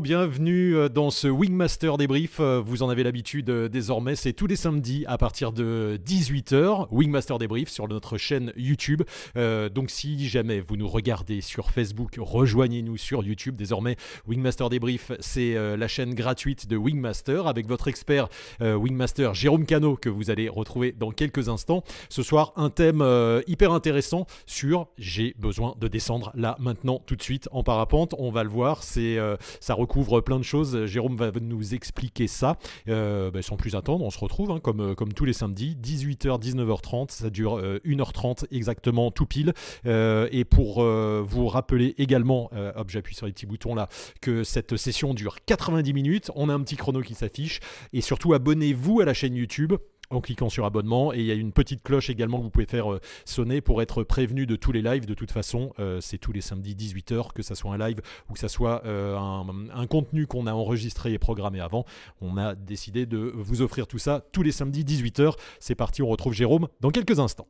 Bienvenue euh, dans ce Wingmaster débrief. Euh, vous en avez l'habitude euh, désormais, c'est tous les samedis à partir de 18h. Wingmaster débrief sur notre chaîne YouTube. donc si jamais vous nous regardez sur Facebook, rejoignez-nous sur YouTube. Désormais, Wingmaster débrief, c'est la chaîne gratuite de Wingmaster avec votre expert Wingmaster Jérôme Cano que vous allez retrouver dans quelques instants. Ce soir, un thème hyper intéressant sur j'ai besoin de descendre là maintenant tout de suite en parapente. On va le voir, c'est ça recouvre plein de choses. Jérôme va nous expliquer ça. Euh, bah, sans plus attendre, on se retrouve hein, comme, euh, comme tous les samedis, 18h, 19h30. Ça dure 1h30 euh, exactement, tout pile. et pour vous rappeler également, hop, j'appuie sur les petits boutons là, que cette session dure 90 minutes. On a un petit chrono qui s'affiche. Et surtout, abonnez-vous à la chaîne YouTube en cliquant sur abonnement. Et il y a une petite cloche également que vous pouvez faire euh, sonner pour être prévenu de tous les lives. De toute façon, euh, c'est tous les samedis 18h, que ça soit un live ou que ça soit euh, un, contenu qu'on a enregistré et programmé avant. On a décidé de vous offrir tout ça tous les samedis 18h. C'est parti, on retrouve Jérôme dans quelques instants.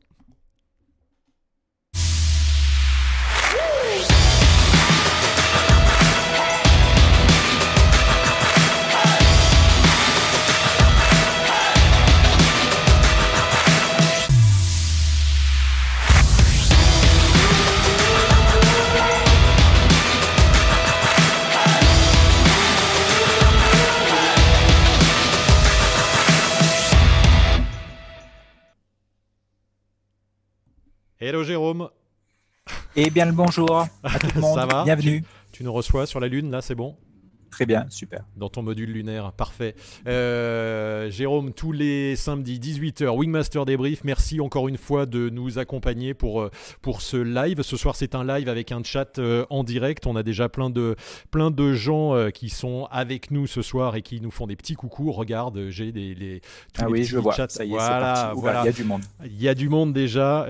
Hello Jérôme. Eh bien le bonjour à tout le monde. Ça va? Bienvenue. tu, nous reçois sur la Lune, là c'est bon? Très bien, super. Dans ton module lunaire, parfait. Euh, Jérôme, tous les samedis 18h, Wingmaster débrief. Merci encore une fois de nous accompagner pour, euh, pour ce live. Ce soir, c'est un live avec un chat euh, en direct. On a déjà plein de, plein de gens qui sont avec nous ce soir et qui nous font des petits coucous. Regarde, j'ai des, les, ah oui, je vois. Ça y est, voilà, voilà. Il y a du monde. Il y a du monde déjà.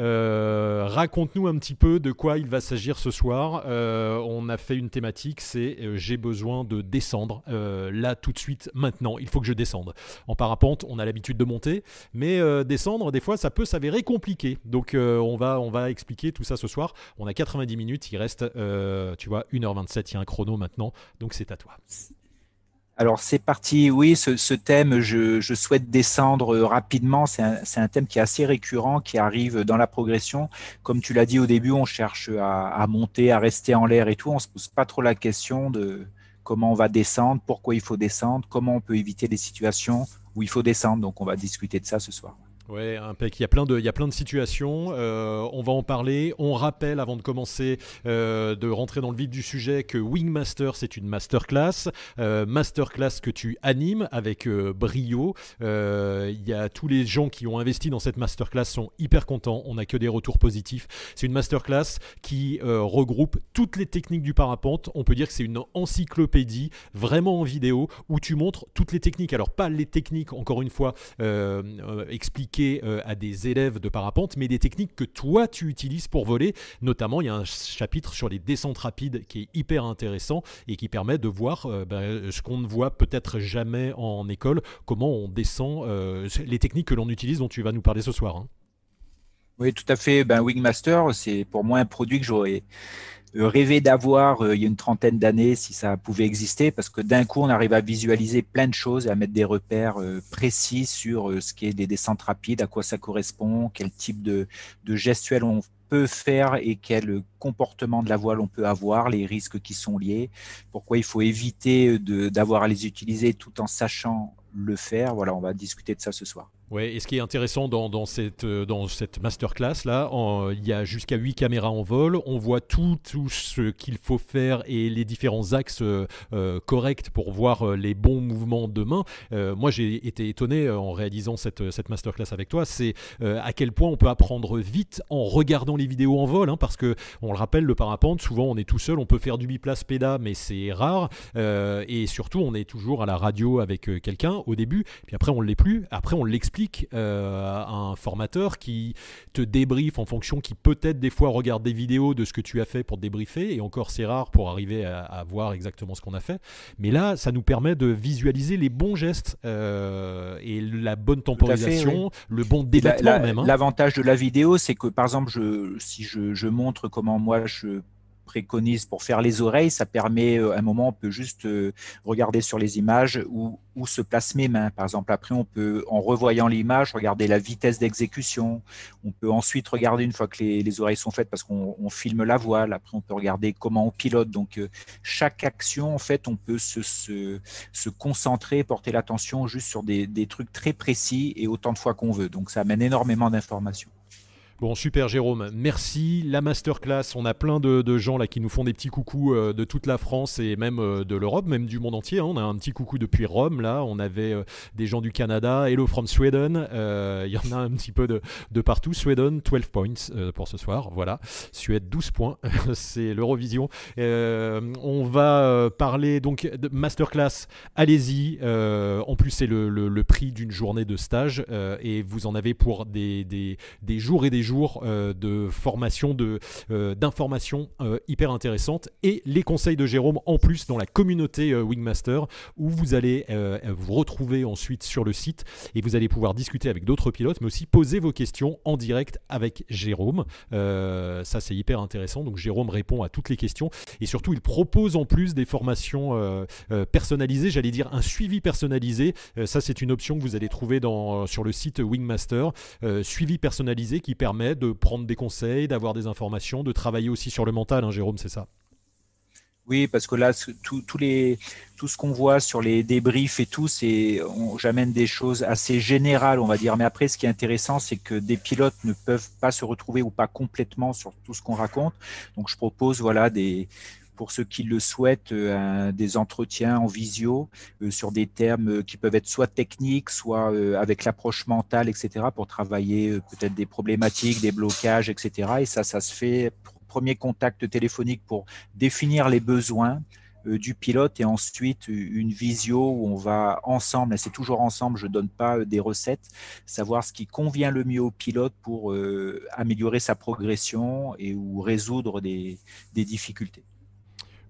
Raconte-nous un petit peu de quoi il va s'agir ce soir. on a fait une thématique, c'est j'ai besoin de descendre euh, là tout de suite maintenant. Il faut que je descende. En parapente, on a l'habitude de monter, mais euh, descendre, des fois, ça peut s'avérer compliqué. Donc euh, on, va, on va expliquer tout ça ce soir. On a 90 minutes, il reste, tu vois, 1h27, il y a un chrono maintenant, donc c'est à toi. Alors c'est parti, oui, ce, thème, je, souhaite descendre rapidement. C'est un, thème qui est assez récurrent, qui arrive dans la progression. Comme tu l'as dit au début, on cherche à, à, monter, à rester en l'air et tout. On se pose pas trop la question de, comment on va descendre, pourquoi il faut descendre, comment on peut éviter les situations où il faut descendre. Donc on va discuter de ça ce soir. Ouais, impec. Il y a plein de, situations. Euh, on va en parler. On rappelle avant de commencer, euh, de rentrer dans le vif du sujet, que Wingmaster c'est une masterclass, euh, masterclass que tu animes avec brio. Il y a tous les gens qui ont investi dans cette masterclass sont hyper contents. On n'a que des retours positifs. C'est une masterclass qui regroupe toutes les techniques du parapente. On peut dire que c'est une encyclopédie vraiment en vidéo où tu montres toutes les techniques. Alors pas les techniques, encore une fois, expliquées euh, à des élèves de parapente, mais des techniques que toi tu utilises pour voler. Notamment, il y a un chapitre sur les descentes rapides qui est hyper intéressant et qui permet de voir euh, ben, ce qu'on ne voit peut-être jamais en école, comment on descend, euh, les techniques que l'on utilise dont tu vas nous parler ce soir. Hein. Oui, tout à fait. Ben, Wingmaster, c'est pour moi un produit que j'aurais euh, rêver d'avoir euh, il y a une trentaine d'années si ça pouvait exister, parce que d'un coup, on arrive à visualiser plein de choses et à mettre des repères euh, précis sur ce qui est des descentes rapides, à quoi ça correspond, quel type de, de gestuelle on peut faire et quel comportement de la voile on peut avoir, les risques qui sont liés, pourquoi il faut éviter d'avoir à les utiliser tout en sachant le faire. Voilà, on va discuter de ça ce soir. Ouais, et ce qui est intéressant dans, cette, euh, dans cette masterclass, là, il y a jusqu'à 8 caméras en vol, on voit tout, tout ce qu'il faut faire et les différents axes euh, euh, corrects pour voir les bons mouvements de main. moi, j'ai été étonné en réalisant cette, cette masterclass avec toi, c'est à quel point on peut apprendre vite en regardant les vidéos en vol, hein, parce que, on le rappelle, le parapente, souvent on est tout seul, on peut faire du biplace péda, mais c'est rare, et surtout on est toujours à la radio avec quelqu'un au début, puis après on ne l'est plus, après on l'explique euh, un formateur qui te débriefe en fonction, qui peut-être des fois regarde des vidéos de ce que tu as fait pour te débriefer, et encore c'est rare pour arriver à, voir exactement ce qu'on a fait. Mais là, ça nous permet de visualiser les bons gestes euh, et la bonne temporisation, le bon débattement même. Hein. L'avantage de la vidéo, c'est que par exemple, je, si je, je montre comment moi je préconise pour faire les oreilles, ça permet, à un moment, on peut juste regarder sur les images où, où se placent mes mains. Par exemple, après, on peut, en revoyant l'image, regarder la vitesse d'exécution. On peut ensuite regarder, une fois que les, oreilles sont faites, parce qu'on filme la voile, après, on peut regarder comment on pilote. Donc, chaque action, en fait, on peut se, se, se concentrer, porter l'attention juste sur des, des trucs très précis et autant de fois qu'on veut. Donc, ça amène énormément d'informations. Bon, super Jérôme, merci. La masterclass, on a plein de, gens là qui nous font des petits coucous euh, de toute la France et même euh, de l'Europe, même du monde entier. Hein. On a un petit coucou depuis Rome là, on avait euh, des gens du Canada, hello from Sweden, il y en a un petit peu de, partout. Sweden, 12 points pour ce soir, voilà. Suède, 12 points, c'est l'Eurovision. on va parler donc de masterclass, allez-y. en plus, c'est le, prix d'une journée de stage et vous en avez pour des, des jours et des jours euh, de formation, de, euh, d'informations euh, hyper intéressantes et les conseils de Jérôme en plus dans la communauté Wingmaster où vous allez vous retrouver ensuite sur le site et vous allez pouvoir discuter avec d'autres pilotes mais aussi poser vos questions en direct avec Jérôme. ça c'est hyper intéressant. Donc Jérôme répond à toutes les questions et surtout il propose en plus des formations personnalisées, j'allais dire un suivi personnalisé. ça c'est une option que vous allez trouver dans, sur le site Wingmaster. suivi personnalisé qui permet de prendre des conseils, d'avoir des informations, de travailler aussi sur le mental, hein, Jérôme, c'est ça? Oui, parce que là, tout, les, tout ce qu'on voit sur les débriefs et tout, c'est, j'amène des choses assez générales, on va dire. Mais après, ce qui est intéressant, c'est que des pilotes ne peuvent pas se retrouver ou pas complètement sur tout ce qu'on raconte. Donc, je propose, voilà, des, pour ceux qui le souhaitent, euh, des entretiens en visio euh, sur des termes euh, qui peuvent être soit techniques, soit avec l'approche mentale, etc., pour travailler peut-être des problématiques, des blocages, etc. Et ça, ça se fait premier contact téléphonique pour définir les besoins du pilote et ensuite une visio où on va ensemble, c'est toujours ensemble, je ne donne pas des recettes, savoir ce qui convient le mieux au pilote pour améliorer sa progression et ou résoudre des difficultés.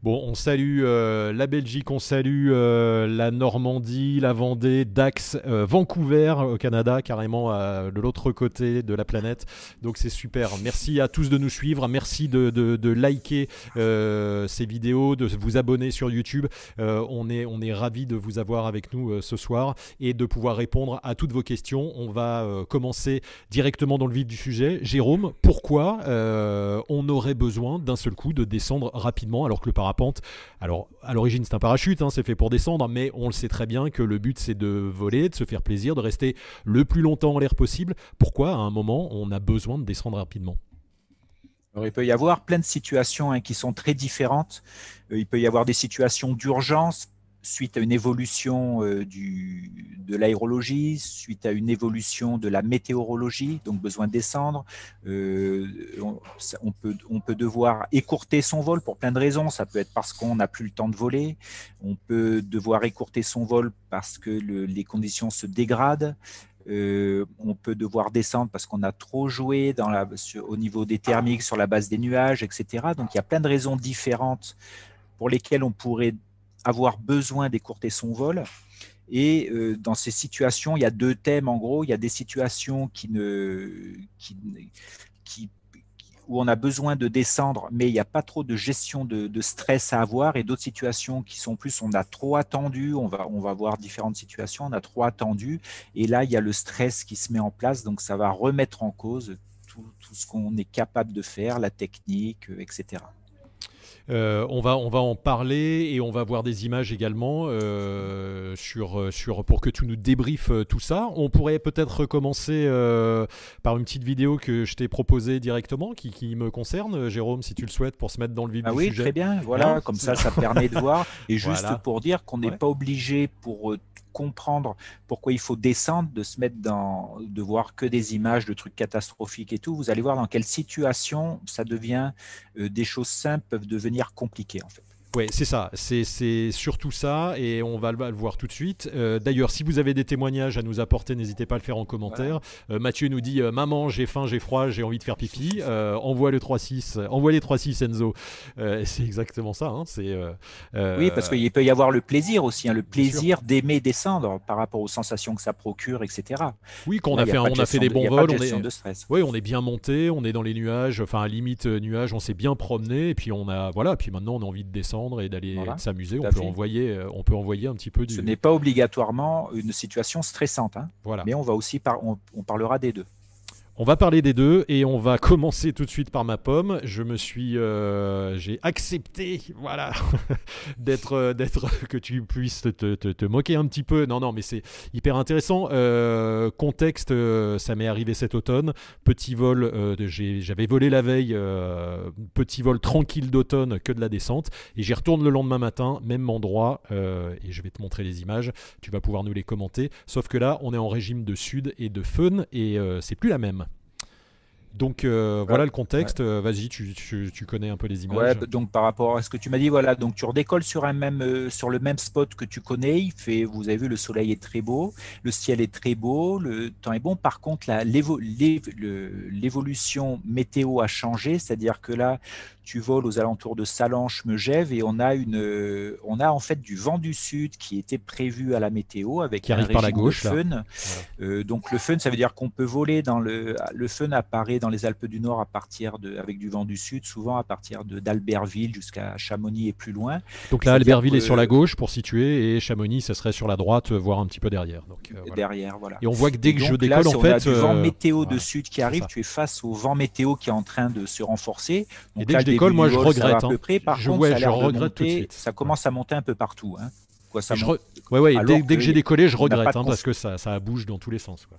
Bon, on salue euh, la Belgique, on salue euh, la Normandie, la Vendée, Dax, euh, Vancouver au Canada, carrément de l'autre côté de la planète. Donc c'est super. Merci à tous de nous suivre. Merci de, liker ces vidéos, de vous abonner sur YouTube. on est, on est ravis de vous avoir avec nous ce soir et de pouvoir répondre à toutes vos questions. On va commencer directement dans le vif du sujet. Jérôme, pourquoi on aurait besoin d'un seul coup de descendre rapidement alors que le Alors, à l'origine, c'est un parachute, hein, c'est fait pour descendre, mais on le sait très bien que le but, c'est de voler, de se faire plaisir, de rester le plus longtemps en l'air possible. Pourquoi, à un moment, on a besoin de descendre rapidement? Il peut y avoir plein de situations hein, qui sont très différentes. Euh, il peut y avoir des situations d'urgence suite à une évolution euh, de l'aérologie, suite à une évolution de la météorologie, donc besoin de descendre. Euh, on, peut, devoir écourter son vol pour plein de raisons. Ça peut être parce qu'on n'a plus le temps de voler. On peut devoir écourter son vol parce que les conditions se dégradent. Euh, on peut devoir descendre parce qu'on a trop joué au niveau des thermiques sur la base des nuages, etc. Donc il y a plein de raisons différentes pour lesquelles on pourrait avoir besoin d'écourter son vol. Et euh, dans ces situations, il y a deux thèmes en gros. Il y a des situations qui ne, qui, qui, où on a besoin de descendre, mais il n'y a pas trop de gestion de, stress à avoir, et d'autres situations qui sont plus on a trop attendu, on va, on va voir différentes situations, on a trop attendu, et là il y a le stress qui se met en place, donc ça va remettre en cause tout, tout ce qu'on est capable de faire, la technique, euh, etc. Euh, on, va, on va en parler et on va voir des images également euh, sur, sur, pour que tu nous débriefes euh, tout ça. On pourrait peut-être commencer par une petite vidéo que je t'ai proposée directement, qui, qui, me concerne, Jérôme, si tu le souhaites, pour se mettre dans le vif ah du oui, sujet. Oui, très bien. Voilà, comme ça, ça permet de voir. Et juste pour dire qu'on n'est pas obligé pour comprendre pourquoi il faut descendre, de se mettre dans, de voir que des images de trucs catastrophiques et tout, vous allez voir dans quelle situation ça devient, euh, des choses simples peuvent devenir compliquées en fait. Ouais, c'est ça. C'est surtout ça, et on va le, voir tout de suite. Euh, d'ailleurs, si vous avez des témoignages à nous apporter, n'hésitez pas à le faire en commentaire. Euh, Mathieu nous dit Maman, j'ai faim, j'ai froid, j'ai envie de faire pipi. envoie le 3-6, envoie les 3-6 Enzo. c'est exactement ça. Hein, c'est oui, parce qu'il peut y avoir le plaisir aussi, hein, le plaisir d'aimer descendre par rapport aux sensations que ça procure, etc. Oui, quand on a, fait, on a fait des bons vols, on est, de stress. Oui, on est bien monté, on est dans les nuages, enfin à limite nuages, on s'est bien promené, et puis on a voilà, puis maintenant on a envie de descendre et d'aller s'amuser. On peut envoyer, euh, on peut envoyer un petit peu du. Ce n'est pas obligatoirement une situation stressante, hein. voilà. Mais on va aussi par... on parlera des deux. On va parler des deux et on va commencer tout de suite par ma pomme. Je me suis, euh, j'ai accepté, voilà, d'être, euh, d'être, que tu puisses te, te, moquer un petit peu. Non, non, mais c'est hyper intéressant. Euh, contexte, ça m'est arrivé cet automne. Petit vol, j'avais volé la veille. petit vol tranquille d'automne, que de la descente. Et j'y retourne le lendemain matin, même endroit. et je vais te montrer les images. Tu vas pouvoir nous les commenter. Sauf que là, on est en régime de sud et de fun et c'est plus la même. Donc euh, voilà le contexte. Euh, vas-y, tu, tu, connais un peu les images. Ouais, donc par rapport à ce que tu m'as dit, voilà, donc tu redécolles sur un même euh, sur le même spot que tu connais. Il fait, vous avez vu, le soleil est très beau, le ciel est très beau, le temps est bon. Par contre, l'évolution météo a changé, c'est-à-dire que là, tu voles aux alentours de Salanches, Megève, et on a une, on a en fait du vent du sud qui était prévu à la météo avec qui arrive par la gauche. Fun. donc le fun, ça veut dire qu'on peut voler dans le, le fun apparaît dans les Alpes du Nord à partir de, avec du vent du sud, souvent à partir d'Albertville jusqu'à Chamonix et plus loin. Donc là, Albertville est sur la gauche pour situer et Chamonix, ça serait sur la droite, voire un petit peu derrière. Donc, euh, Derrière, voilà. Et on voit que dès que je décolle, en fait. On a du vent euh, météo de sud qui arrive, tu es face au vent météo qui est en train de se renforcer. Donc et dès que je décolle, moi je regrette. À peu hein. près. Par je, contre, ça je regrette tout de suite. Ça commence à monter un peu partout. Hein. Quoi, ça Ouais, ouais, dès, que j'ai décollé, je regrette hein, parce que ça, ça bouge dans tous les sens. Quoi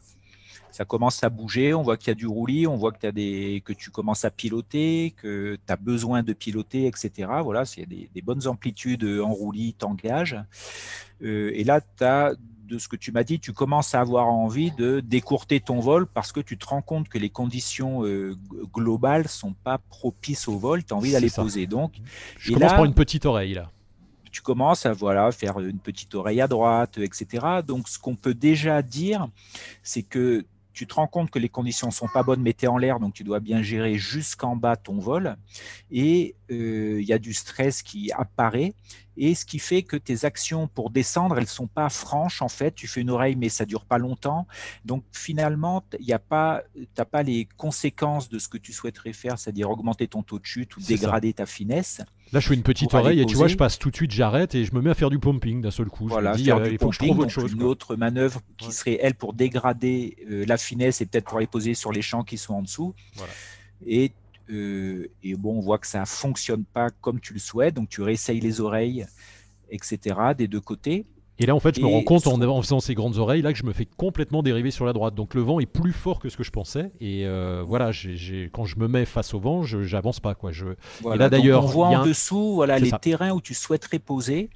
ça commence à bouger, on voit qu'il y a du roulis, on voit que, as des, que tu commences à piloter, que tu as besoin de piloter, etc. Voilà, c'est des, des bonnes amplitudes en roulis, t'engages. Euh, et là, tu as de ce que tu m'as dit, tu commences à avoir envie de décourter ton vol parce que tu te rends compte que les conditions euh, globales sont pas propices au vol, tu as envie d'aller poser. Donc, je commence par une petite oreille là tu commences à voilà, faire une petite oreille à droite, etc. Donc, ce qu'on peut déjà dire, c'est que tu te rends compte que les conditions ne sont pas bonnes, mais en l'air, donc tu dois bien gérer jusqu'en bas ton vol. Et euh, il y a du stress qui apparaît. Et ce qui fait que tes actions pour descendre, elles ne sont pas franches. En fait, tu fais une oreille, mais ça dure pas longtemps. Donc finalement, tu n'as pas, pas les conséquences de ce que tu souhaiterais faire, c'est-à-dire augmenter ton taux de chute ou dégrader ta finesse. Là, je fais une petite oreille et tu vois, je passe tout de suite, j'arrête et je me mets à faire du pumping d'un seul coup. Voilà, je euh, il faut que je trouve autre chose. Une autre manœuvre qui serait, elle, pour dégrader euh, la finesse et peut-être pour aller poser sur les champs qui sont en dessous. Et, euh, et bon, on voit que ça ne fonctionne pas comme tu le souhaites, donc tu réessayes les oreilles, etc., des deux côtés. Et là, en fait, je me rends compte en, faisant ces grandes oreilles là que je me fais complètement dériver sur la droite. Donc le vent est plus fort que ce que je pensais. Et euh, voilà, quand je me mets face au vent, je n'avance pas. Quoi. Je... Et là, d'ailleurs, on voit en dessous voilà, les terrains où tu souhaiterais poser.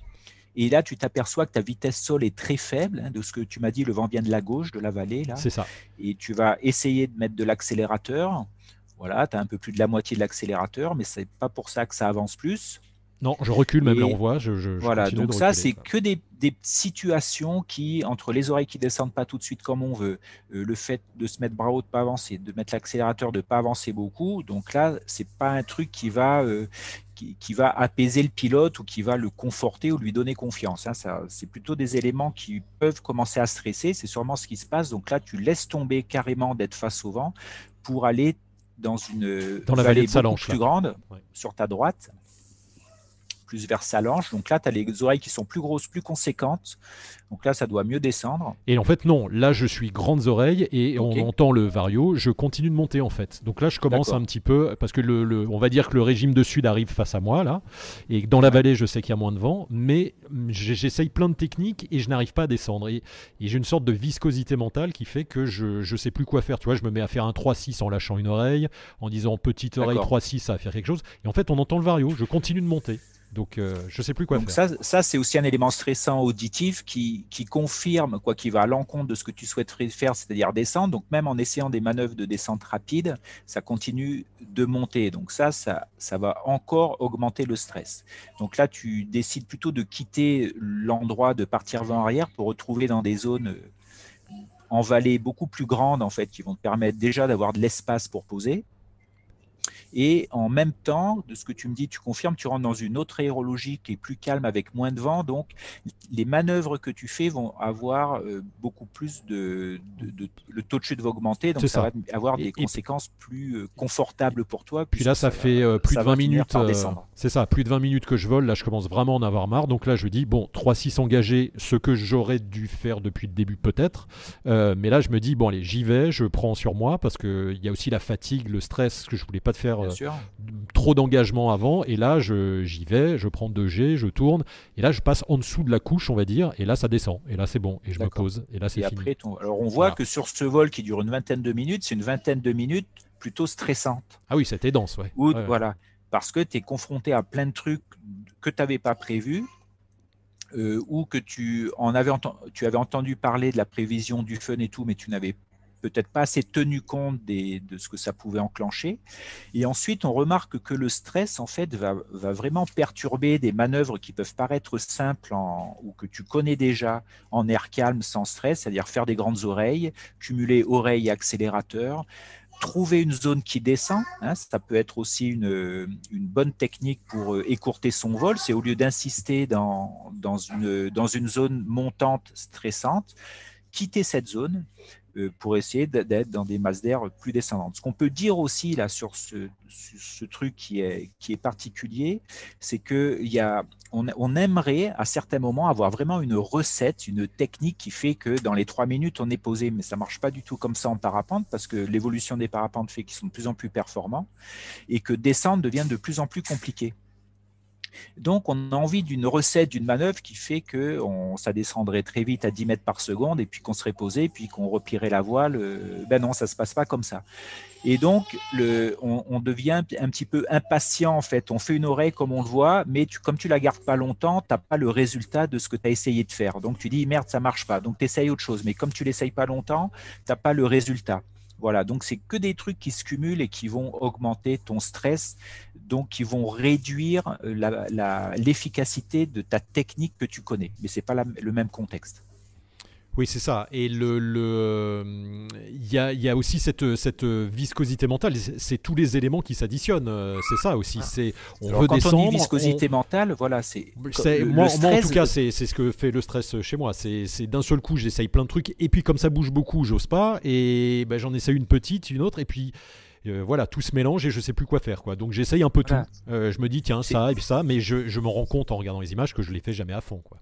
Et là, tu t'aperçois que ta vitesse sol est très faible. Hein, de ce que tu m'as dit, le vent vient de la gauche, de la vallée. là. C'est ça. Et tu vas essayer de mettre de l'accélérateur. Voilà, tu as un peu plus de la moitié de l'accélérateur, mais c'est pas pour ça que ça avance plus. Non, je recule même là on voit. Je, voilà, donc ça c'est que des, situations qui, entre les oreilles qui descendent pas tout de suite comme on veut, euh, le fait de se mettre bras haut, de pas avancer, de mettre l'accélérateur, de pas avancer beaucoup. Donc là, c'est pas un truc qui va euh, qui, va apaiser le pilote ou qui va le conforter ou lui donner confiance. Hein. Ça, c'est plutôt des éléments qui peuvent commencer à stresser. C'est sûrement ce qui se passe. Donc là, tu laisses tomber carrément d'être face au vent pour aller dans une dans la vallée, de plus grande sur ta droite plus vers Salange. Donc là, tu as les oreilles qui sont plus grosses, plus conséquentes. Donc là, ça doit mieux descendre. Et en fait, non. Là, je suis grandes oreilles et on entend le vario. Je continue de monter en fait. Donc là, je commence un petit peu parce que le, on va dire que le régime de sud arrive face à moi là. Et dans la vallée, je sais qu'il y a moins de vent, mais j'essaye plein de techniques et je n'arrive pas à descendre. Et, j'ai une sorte de viscosité mentale qui fait que je ne sais plus quoi faire. Tu vois, je me mets à faire un 3-6 en lâchant une oreille, en disant petite oreille 3-6, ça va faire quelque chose. Et en fait, on entend le vario. Je continue de monter. Donc, euh, je ne sais plus quoi Donc faire. Ça, ça c'est aussi un élément stressant auditif qui, qui confirme, quoi, qui va à l'encontre de ce que tu souhaiterais faire, c'est-à-dire descendre. Donc, même en essayant des manœuvres de descente rapide, ça continue de monter. Donc, ça, ça, ça va encore augmenter le stress. Donc là, tu décides plutôt de quitter l'endroit, de partir vent-arrière pour retrouver dans des zones en vallée beaucoup plus grandes, en fait, qui vont te permettre déjà d'avoir de l'espace pour poser. Et en même temps, de ce que tu me dis, tu confirmes, tu rentres dans une autre aérologie qui est plus calme avec moins de vent. Donc, les manœuvres que tu fais vont avoir euh, beaucoup plus de, Le taux de chute va augmenter. Donc, ça, va avoir des conséquences plus euh, confortables pour toi. Puis là, ça, fait euh, plus de 20 minutes. c'est ça, plus de 20 minutes que je vole. Là, je commence vraiment à en avoir marre. Donc là, je dis, bon, 3-6 engagés, ce que j'aurais dû faire depuis le début, peut-être. mais là, je me dis, bon, allez, j'y vais, je prends sur moi parce qu'il y a aussi la fatigue, le stress que je voulais pas te faire euh, trop d'engagement avant. Et là, j'y vais, je prends 2G, je tourne. Et là, je passe en dessous de la couche, on va dire. Et là, ça descend. Et là, c'est bon. Et je me pose. Et là, c'est fini. Après, Alors, on voit que sur ce vol qui dure une vingtaine de minutes, c'est une vingtaine de minutes plutôt stressante. Ah oui, c'était dense, ouais. Voilà. Parce que tu es confronté à plein de trucs que tu n'avais pas prévus. Euh, ou que tu en avais, tu avais entendu parler de la prévision du fun et tout, mais tu n'avais peut-être pas assez tenu compte de ce que ça pouvait enclencher. Et ensuite, on remarque que le stress, en fait, va, vraiment perturber des manœuvres qui peuvent paraître simples ou que tu connais déjà en air calme sans stress, c'est-à-dire faire des grandes oreilles, cumuler oreille et accélérateur, trouver une zone qui descend. Hein, ça peut être aussi une, bonne technique pour euh, écourter son vol. C'est au lieu d'insister dans, une, zone montante stressante, quitter cette zone pour essayer d'être dans des masses d'air plus descendantes. Ce qu'on peut dire aussi là sur ce, truc qui est, particulier, c'est on aimerait à certains moments avoir vraiment une recette, une technique qui fait que dans les trois minutes on est posé, mais ça marche pas du tout comme ça en parapente parce que l'évolution des parapentes fait qu'ils sont de plus en plus performants et que descendre devient de plus en plus compliqué. Donc, on a envie d'une recette, d'une manœuvre qui fait que ça descendrait très vite à 10 mètres par seconde et puis qu'on serait posé, puis qu'on replierait la voile. Euh, ben non, ça ne se passe pas comme ça. Et donc, on, devient un petit peu impatient en fait. On fait une oreille comme on le voit, mais comme tu la gardes pas longtemps, tu n'as pas le résultat de ce que tu as essayé de faire. Donc, tu dis merde, ça marche pas. Donc, tu essayes autre chose. Mais comme tu l'essayes pas longtemps, tu n'as pas le résultat. Voilà, donc c'est que des trucs qui se cumulent et qui vont augmenter ton stress, donc qui vont réduire euh, l'efficacité de ta technique que tu connais. Mais ce n'est pas le même contexte. Oui, c'est ça. Et le, le, il y a, y a aussi cette, cette viscosité mentale. C'est tous les éléments qui s'additionnent. Euh, c'est ça aussi. Ah. C'est on veut quand descendre. On dit viscosité mentale, voilà, c'est. Moi, moi, en tout cas, c'est ce que fait le stress chez moi. C'est d'un seul coup, j'essaye plein de trucs, et puis comme ça bouge beaucoup, j'ose pas, et ben, j'en essaye une petite, une autre, et puis. Euh, voilà, tout se mélange et je sais plus quoi faire. Quoi. Donc j'essaye un peu tout. Euh, je me dis, tiens, ça et puis ça, mais je, je me rends compte en regardant les images que je les fais jamais à fond. Quoi.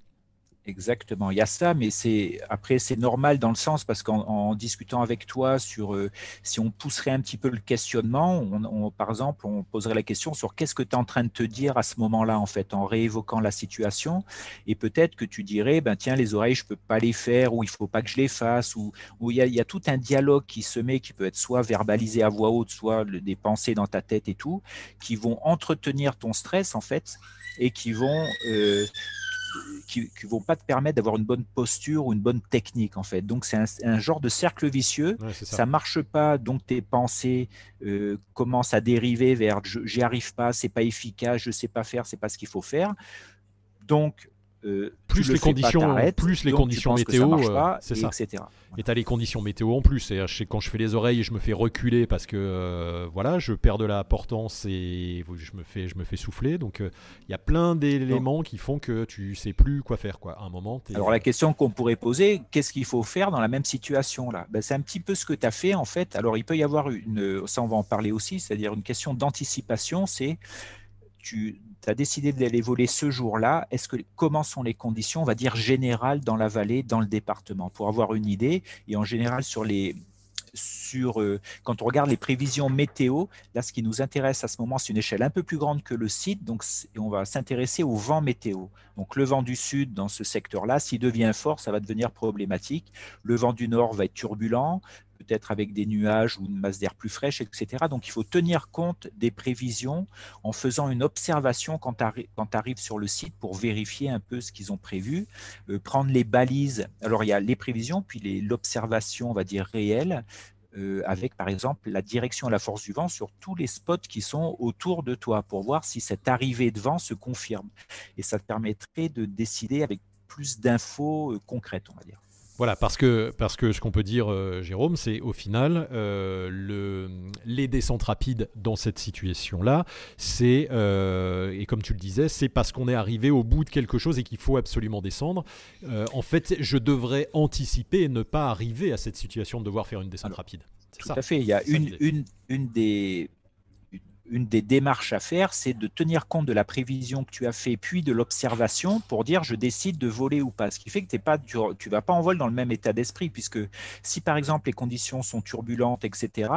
Exactement, il y a ça, mais c'est après c'est normal dans le sens parce qu'en discutant avec toi sur euh, si on pousserait un petit peu le questionnement, on, par exemple, on poserait la question sur qu'est-ce que tu es en train de te dire à ce moment-là en fait, en réévoquant la situation, et peut-être que tu dirais ben tiens les oreilles je peux pas les faire ou il faut pas que je les fasse ou il y a tout un dialogue qui se met qui peut être soit verbalisé à voix haute, soit des pensées dans ta tête et tout, qui vont entretenir ton stress en fait et qui vont euh, qui ne vont pas te permettre d'avoir une bonne posture ou une bonne technique en fait. Donc c'est un, genre de cercle vicieux. ça. ne marche pas, donc tes pensées euh, commencent à dériver vers j'y arrive pas, c'est pas efficace, je sais pas faire, c'est pas ce qu'il faut faire. Donc euh, plus, les conditions, plus les conditions météo, euh, c'est ça. Etc. Et tu as les conditions météo en plus. Et quand je fais les oreilles, je me fais reculer parce que euh, voilà, je perds de la portance et je me fais, je me fais souffler. Donc il y a plein d'éléments qui font que tu sais plus quoi faire. Quoi. À un moment, Alors la question qu'on pourrait poser, qu'est-ce qu'il faut faire dans la même situation là? Ben, C'est un petit peu ce que tu as fait en fait. Alors il peut y avoir une, ça on va en parler aussi, c'est-à-dire une question d'anticipation. C'est tu as décidé d'aller voler ce jour-là, est-ce que comment sont les conditions, on va dire générales dans la vallée, dans le département, pour avoir une idée. Et en général sur les sur, euh, quand on regarde les prévisions météo, là, ce qui nous intéresse à ce moment, c'est une échelle un peu plus grande que le site. Donc, on va s'intéresser au vent météo. Donc, le vent du sud dans ce secteur-là, s'il devient fort, ça va devenir problématique. Le vent du nord va être turbulent. Peut-être avec des nuages ou une masse d'air plus fraîche, etc. Donc il faut tenir compte des prévisions en faisant une observation quand tu arrives sur le site pour vérifier un peu ce qu'ils ont prévu, euh, prendre les balises. Alors il y a les prévisions, puis l'observation, on va dire, réelle, euh, avec par exemple la direction et la force du vent sur tous les spots qui sont autour de toi pour voir si cette arrivée de vent se confirme. Et ça te permettrait de décider avec plus d'infos euh, concrètes, on va dire. Voilà, parce que, parce que ce qu'on peut dire, euh, Jérôme, c'est au final, euh, le, les descentes rapides dans cette situation-là, c'est, et comme tu le disais, c'est parce qu'on est arrivé au bout de quelque chose et qu'il faut absolument descendre. en fait, je devrais anticiper et ne pas arriver à cette situation de devoir faire une descente rapide. Tout à fait. Il y a une, une, une des une des démarches à faire, c'est de tenir compte de la prévision que tu as fait, puis de l'observation pour dire je décide de voler ou pas. Ce qui fait que pas, tu ne vas pas en vol dans le même état d'esprit, puisque si par exemple les conditions sont turbulentes, etc.,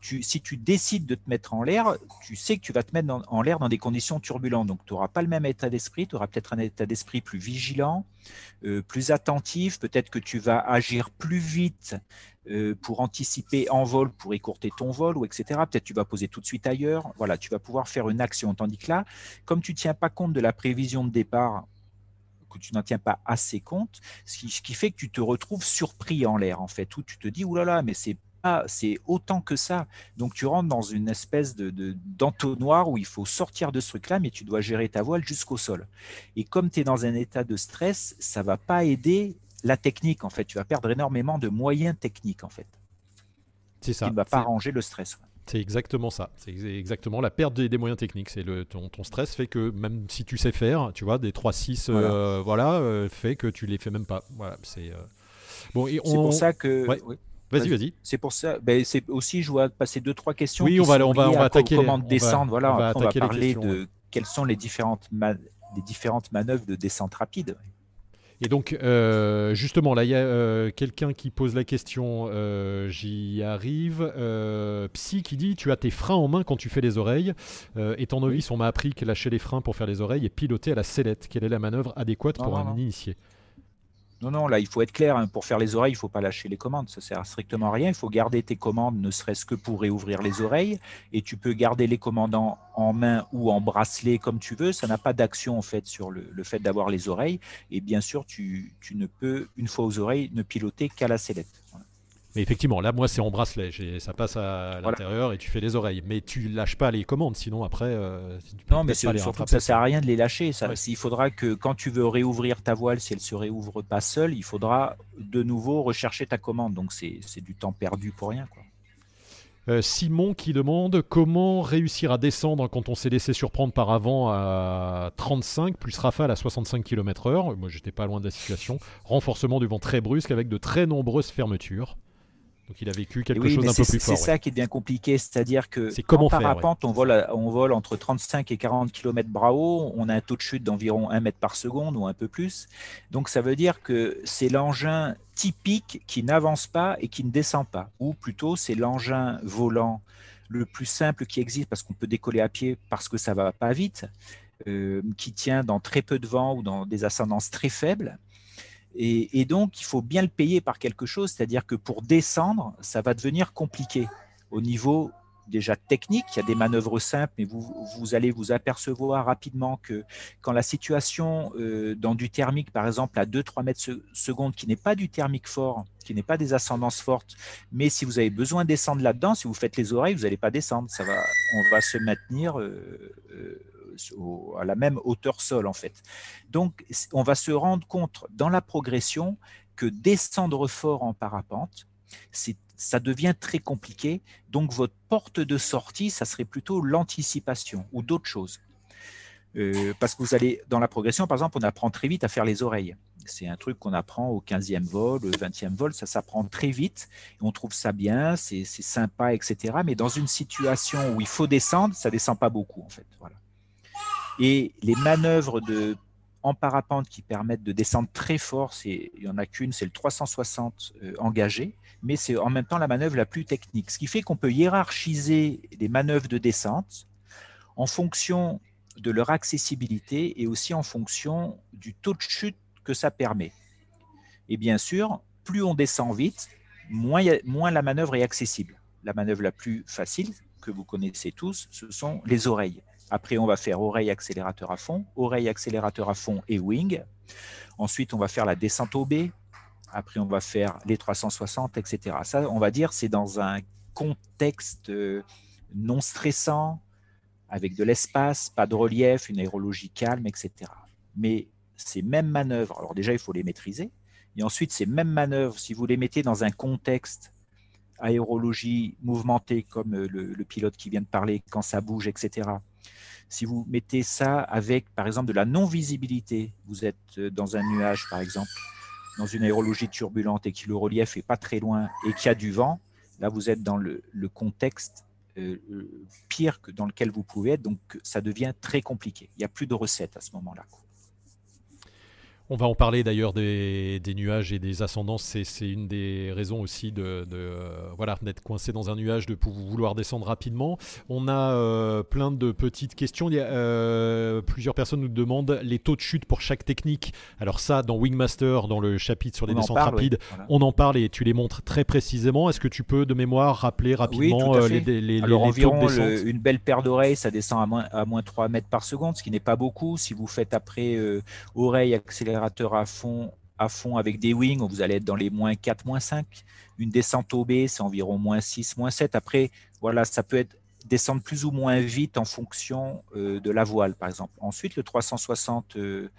si tu décides de te mettre en l'air, tu sais que tu vas te mettre en l'air dans des conditions turbulentes. Donc tu n'auras pas le même état d'esprit, tu auras peut-être un état d'esprit plus vigilant, euh, plus attentif, peut-être que tu vas agir plus vite euh, pour anticiper en vol, pour écourter ton vol, ou etc. Peut-être tu vas poser tout de suite ailleurs. Voilà, tu vas pouvoir faire une action. Tandis que là, comme tu ne tiens pas compte de la prévision de départ, que tu n'en tiens pas assez compte, ce qui, fait que tu te retrouves surpris en l'air, en fait, où tu te dis, oulala, mais c'est c'est autant que ça. Donc tu rentres dans une espèce de d'entonnoir où il faut sortir de ce truc-là, mais tu dois gérer ta voile jusqu'au sol. Et comme tu es dans un état de stress, ça va pas aider la technique, en fait. Tu vas perdre énormément de moyens techniques, en fait. C'est ça. Qui ne va pas arranger le stress. C'est exactement ça. C'est exactement la perte des, moyens techniques. C'est le ton, ton, stress fait que même si tu sais faire, tu vois, des 3-6, voilà, voilà euh, fait que tu les fais même pas. Voilà, c'est euh, bon. C'est pour ça que. Vas-y, vas-y. C'est pour ça. Ben, c'est aussi, je vois passer deux trois questions. Oui, on va, on va, on va attaquer. Comment descendre Voilà. On va, on va parler de quelles sont les différentes, les différentes manœuvres de descente rapide. Et donc, euh, justement, là, il y a euh, quelqu'un qui pose la question, euh, j'y arrive. Psy qui dit Tu as tes freins en main quand tu fais les oreilles. étant novice, on m'a appris que lâcher les freins pour faire les oreilles et piloter à la sellette. Quelle est la manœuvre adéquate pour un initié? Non, non, là, il faut être clair. Hein. Pour faire les oreilles, il ne faut pas lâcher les commandes. Ça sert strictement à rien. Il faut garder tes commandes, ne serait-ce que pour réouvrir les oreilles. Et tu peux garder les commandes en, main ou en bracelet comme tu veux. Ça n'a pas d'action, en fait, sur le, fait d'avoir les oreilles. Et bien sûr, tu, ne peux, une fois aux oreilles, ne piloter qu'à la sellette. Mais effectivement, là, moi, c'est en bracelet. Ça passe à l'intérieur et tu fais les oreilles. Mais tu lâches pas les commandes, sinon après. Euh, non, mais surtout que ça sert à rien de les lâcher. Ça, Il faudra que quand tu veux réouvrir ta voile, si elle se réouvre pas seule, il faudra de nouveau rechercher ta commande. Donc c'est du temps perdu pour rien. Quoi. Euh, Simon qui demande comment réussir à descendre quand on s'est laissé surprendre par avant à 35 plus rafale à 65 km/h. Moi j'étais pas loin de la situation. Renforcement du vent très brusque avec de très nombreuses fermetures. Donc il a vécu quelque chose d'un peu plus fort. C'est ça qui est bien compliqué, c'est-à-dire que en parapente, on, vole, on vole entre 35 et 40 km haut, on a un taux de chute d'environ 1 mètre par seconde ou un peu plus. Donc ça veut dire que c'est l'engin typique qui n'avance pas et qui ne descend pas. Ou plutôt c'est l'engin volant le plus simple qui existe parce qu'on peut décoller à pied parce que ça va pas vite, euh, qui tient dans très peu de vent ou dans des ascendances très faibles et, donc, il faut bien le payer par quelque chose, c'est-à-dire que pour descendre, ça va devenir compliqué. Au niveau déjà technique, il y a des manœuvres simples, mais vous, allez vous apercevoir rapidement que quand la situation euh, dans du thermique, par exemple, à 2-3 mètres secondes, qui n'est pas du thermique fort, qui n'est pas des ascendances fortes, mais si vous avez besoin de descendre là-dedans, si vous faites les oreilles, vous n'allez pas descendre, ça va, on va se maintenir euh, euh, à la même hauteur sol en fait. Donc on va se rendre compte dans la progression que descendre fort en parapente, ça devient très compliqué. Donc votre porte de sortie, ça serait plutôt l'anticipation ou d'autres choses. Euh, parce que vous allez, dans la progression, par exemple, on apprend très vite à faire les oreilles. C'est un truc qu'on apprend au 15e vol, au 20e vol, ça s'apprend très vite. on trouve ça bien, c'est sympa, etc. Mais dans une situation où il faut descendre, ça descend pas beaucoup, en fait. Voilà. Et les manœuvres en parapente qui permettent de descendre très fort, il n'y en a qu'une, c'est le 360 euh, engagé, mais c'est en même temps la manœuvre la plus technique. Ce qui fait qu'on peut hiérarchiser les manœuvres de descente en fonction de leur accessibilité et aussi en fonction du taux de chute que ça permet. Et bien sûr, plus on descend vite, moins la manœuvre est accessible. La manœuvre la plus facile, que vous connaissez tous, ce sont les oreilles. Après, on va faire oreille accélérateur à fond, oreille accélérateur à fond et wing. Ensuite, on va faire la descente au B. Après, on va faire les 360, etc. Ça, on va dire, c'est dans un contexte euh, non stressant, avec de l'espace, pas de relief, une aérologie calme, etc. Mais ces mêmes manœuvres, alors déjà, il faut les maîtriser. Et ensuite, ces mêmes manœuvres, si vous les mettez dans un contexte aérologie mouvementée, comme euh, le, pilote qui vient de parler, quand ça bouge, etc. Si vous mettez ça avec, par exemple, de la non-visibilité, vous êtes euh, dans un nuage, par exemple, dans une aérologie turbulente et que le relief est pas très loin et qu'il y a du vent, là, vous êtes dans le, contexte euh, pire que dans lequel vous pouvez être, donc ça devient très compliqué. Il n'y a plus de recettes à ce moment-là. On va en parler d'ailleurs des, nuages et des ascendances. C'est une des raisons aussi de, euh, voilà d'être coincé dans un nuage, de vouloir descendre rapidement. On a euh, plein de petites questions. Il y a, euh, plusieurs personnes nous demandent les taux de chute pour chaque technique. Alors ça, dans Wingmaster, dans le chapitre sur les descentes rapides, on en parle et tu les montres très précisément. Est-ce que tu peux de mémoire rappeler rapidement les, les, Alors environ une belle paire d'oreilles, ça descend à moins, à moins 3 mètres par seconde, ce qui n'est pas beaucoup. Si vous faites après oreille accélérée à fond, avec des wings, vous allez être dans les moins 4, moins 5. Une descente au B, c'est environ moins 6, moins 7. Après, voilà, ça peut être descendre plus ou moins vite en fonction euh, de la voile, par exemple. Ensuite, le 360, euh,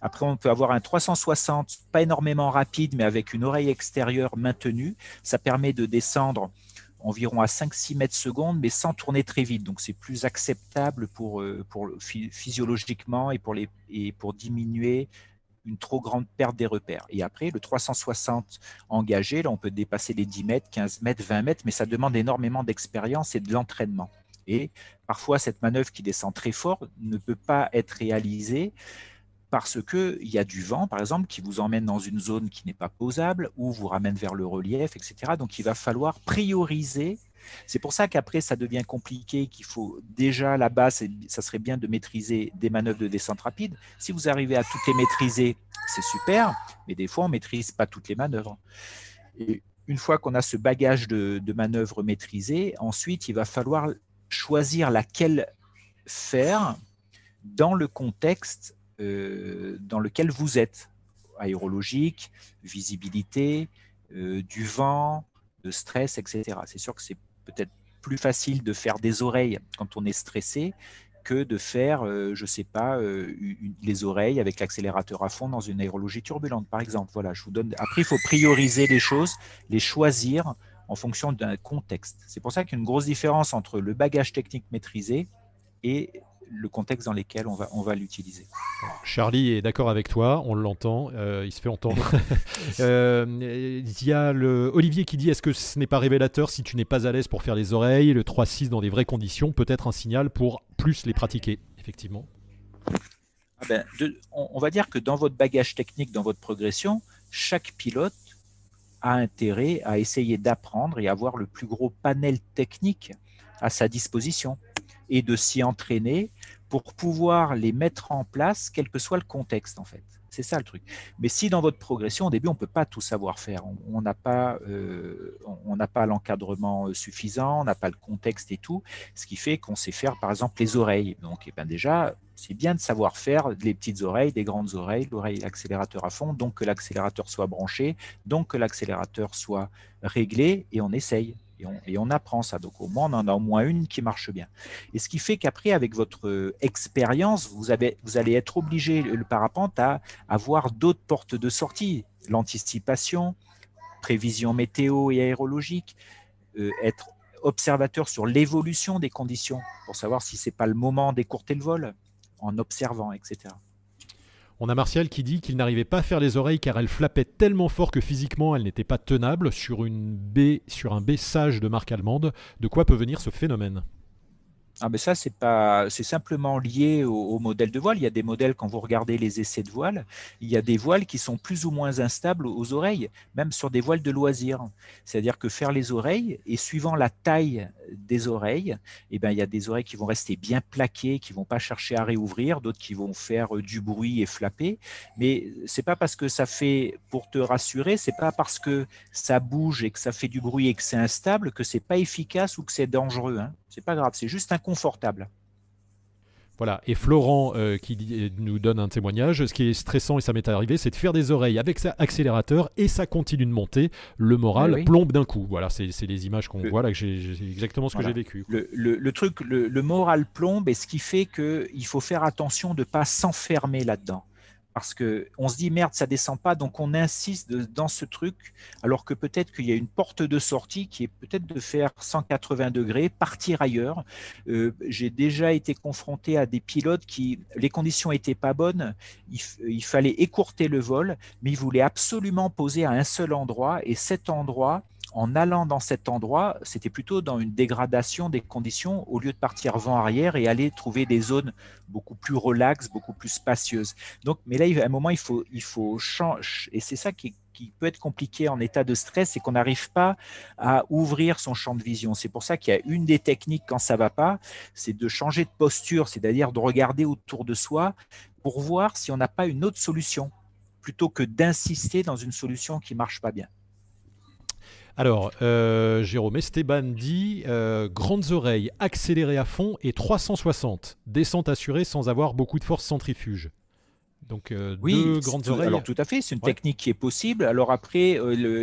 après, on peut avoir un 360, pas énormément rapide, mais avec une oreille extérieure maintenue. Ça permet de descendre environ à 5-6 mètres secondes, mais sans tourner très vite. Donc, c'est plus acceptable pour, euh, pour physiologiquement et pour, les, et pour diminuer une trop grande perte des repères. Et après, le 360 engagé, là, on peut dépasser les 10 mètres, 15 mètres, 20 mètres, mais ça demande énormément d'expérience et de l'entraînement. Et parfois, cette manœuvre qui descend très fort ne peut pas être réalisée parce qu'il y a du vent, par exemple, qui vous emmène dans une zone qui n'est pas posable ou vous ramène vers le relief, etc. Donc, il va falloir prioriser c'est pour ça qu'après, ça devient compliqué, qu'il faut déjà la base, ça serait bien de maîtriser des manœuvres de descente rapide. Si vous arrivez à toutes les maîtriser, c'est super, mais des fois, on ne maîtrise pas toutes les manœuvres. Une fois qu'on a ce bagage de, manœuvres maîtrisées, ensuite, il va falloir choisir laquelle faire dans le contexte euh, dans lequel vous êtes, aérologique, visibilité, euh, du vent, de stress, etc. C'est sûr que c'est peut-être plus facile de faire des oreilles quand on est stressé que de faire, euh, je ne sais pas, euh, les oreilles avec l'accélérateur à fond dans une aérologie turbulente, par exemple. Voilà, je vous donne. Après, il faut prioriser les choses, les choisir en fonction d'un contexte. C'est pour ça qu'il y a une grosse différence entre le bagage technique maîtrisé et le contexte dans lequel on va, on va l'utiliser. Charlie est d'accord avec toi, on l'entend, euh, il se fait entendre. Euh, il y a le Olivier qui dit est-ce que ce n'est pas révélateur si tu n'es pas à l'aise pour faire les oreilles, le 3-6 dans des vraies conditions, peut-être un signal pour plus les pratiquer, effectivement. Ah ben, on, va dire que dans votre bagage technique, dans votre progression, chaque pilote a intérêt à essayer d'apprendre et avoir le plus gros panel technique à sa disposition et de s'y entraîner pour pouvoir les mettre en place, quel que soit le contexte, en fait. C'est ça le truc. Mais si dans votre progression, au début, on ne peut pas tout savoir faire, on n'a pas, euh, on pas l'encadrement euh, suffisant, on n'a pas le contexte et tout, ce qui fait qu'on sait faire, par exemple, les oreilles. Donc, et eh ben déjà, c'est bien de savoir faire les petites oreilles, des grandes oreilles, l'oreille l'accélérateur à fond, donc que l'accélérateur soit branché, donc que l'accélérateur soit réglé, et on essaye. Et on, apprend ça. Donc au moins, on en a au moins une qui marche bien. Et ce qui fait qu'après, avec votre euh, expérience, vous, vous allez être obligé, le parapente, à avoir d'autres portes de sortie. L'anticipation, prévision météo et aérologique, euh, être observateur sur l'évolution des conditions pour savoir si ce n'est pas le moment d'écourter le vol en observant, etc. On a Martial qui dit qu'il n'arrivait pas à faire les oreilles car elle flappait tellement fort que physiquement elle n'était pas tenable sur, une baie, sur un B sage de marque allemande. De quoi peut venir ce phénomène? Ah mais ça c'est pas c'est simplement lié au, modèle de voile. Il y a des modèles quand vous regardez les essais de voile, il y a des voiles qui sont plus ou moins instables aux oreilles, même sur des voiles de loisirs. C'est-à-dire que faire les oreilles et suivant la taille des oreilles, eh ben il y a des oreilles qui vont rester bien plaquées, qui vont pas chercher à réouvrir, d'autres qui vont faire euh, du bruit et flapper. Mais c'est pas parce que ça fait pour te rassurer, c'est pas parce que ça bouge et que ça fait du bruit et que c'est instable que c'est pas efficace ou que c'est dangereux. Hein. C'est pas grave, c'est juste inconfortable. Voilà, et Florent euh, qui euh, nous donne un témoignage, ce qui est stressant et ça m'est arrivé, c'est de faire des oreilles avec sa accélérateur et ça continue de monter, le moral plombe d'un coup. Voilà, c'est les images qu'on voit là, j'ai exactement ce que j'ai vécu. Le, le, truc, le, moral plombe et ce qui fait qu'il faut faire attention de ne pas s'enfermer là-dedans parce que on se dit merde ça descend pas donc on insiste dans ce truc alors que peut-être qu'il y a une porte de sortie qui est peut-être de faire 180 degrés partir ailleurs. Euh, j'ai déjà été confronté à des pilotes qui les conditions étaient pas bonnes il, il, fallait écourter le vol mais ils voulaient absolument poser à un seul endroit et cet endroit en allant dans cet endroit, c'était plutôt dans une dégradation des conditions au lieu de partir vent arrière et aller trouver des zones beaucoup plus relaxes, beaucoup plus spacieuses. Donc, mais là, à un moment, il faut, il faut changer. Et c'est ça qui, peut être compliqué en état de stress, c'est qu'on n'arrive pas à ouvrir son champ de vision. C'est pour ça qu'il y a une des techniques quand ça va pas, c'est de changer de posture, c'est-à-dire de regarder autour de soi pour voir si on n'a pas une autre solution, plutôt que d'insister dans une solution qui marche pas bien. Alors, euh, Jérôme Esteban dit euh, grandes oreilles accélérées à fond et 360, descente assurée sans avoir beaucoup de force centrifuge. Donc euh, oui, grandes oreilles. Alors tout à fait, c'est une technique qui est possible. Alors après,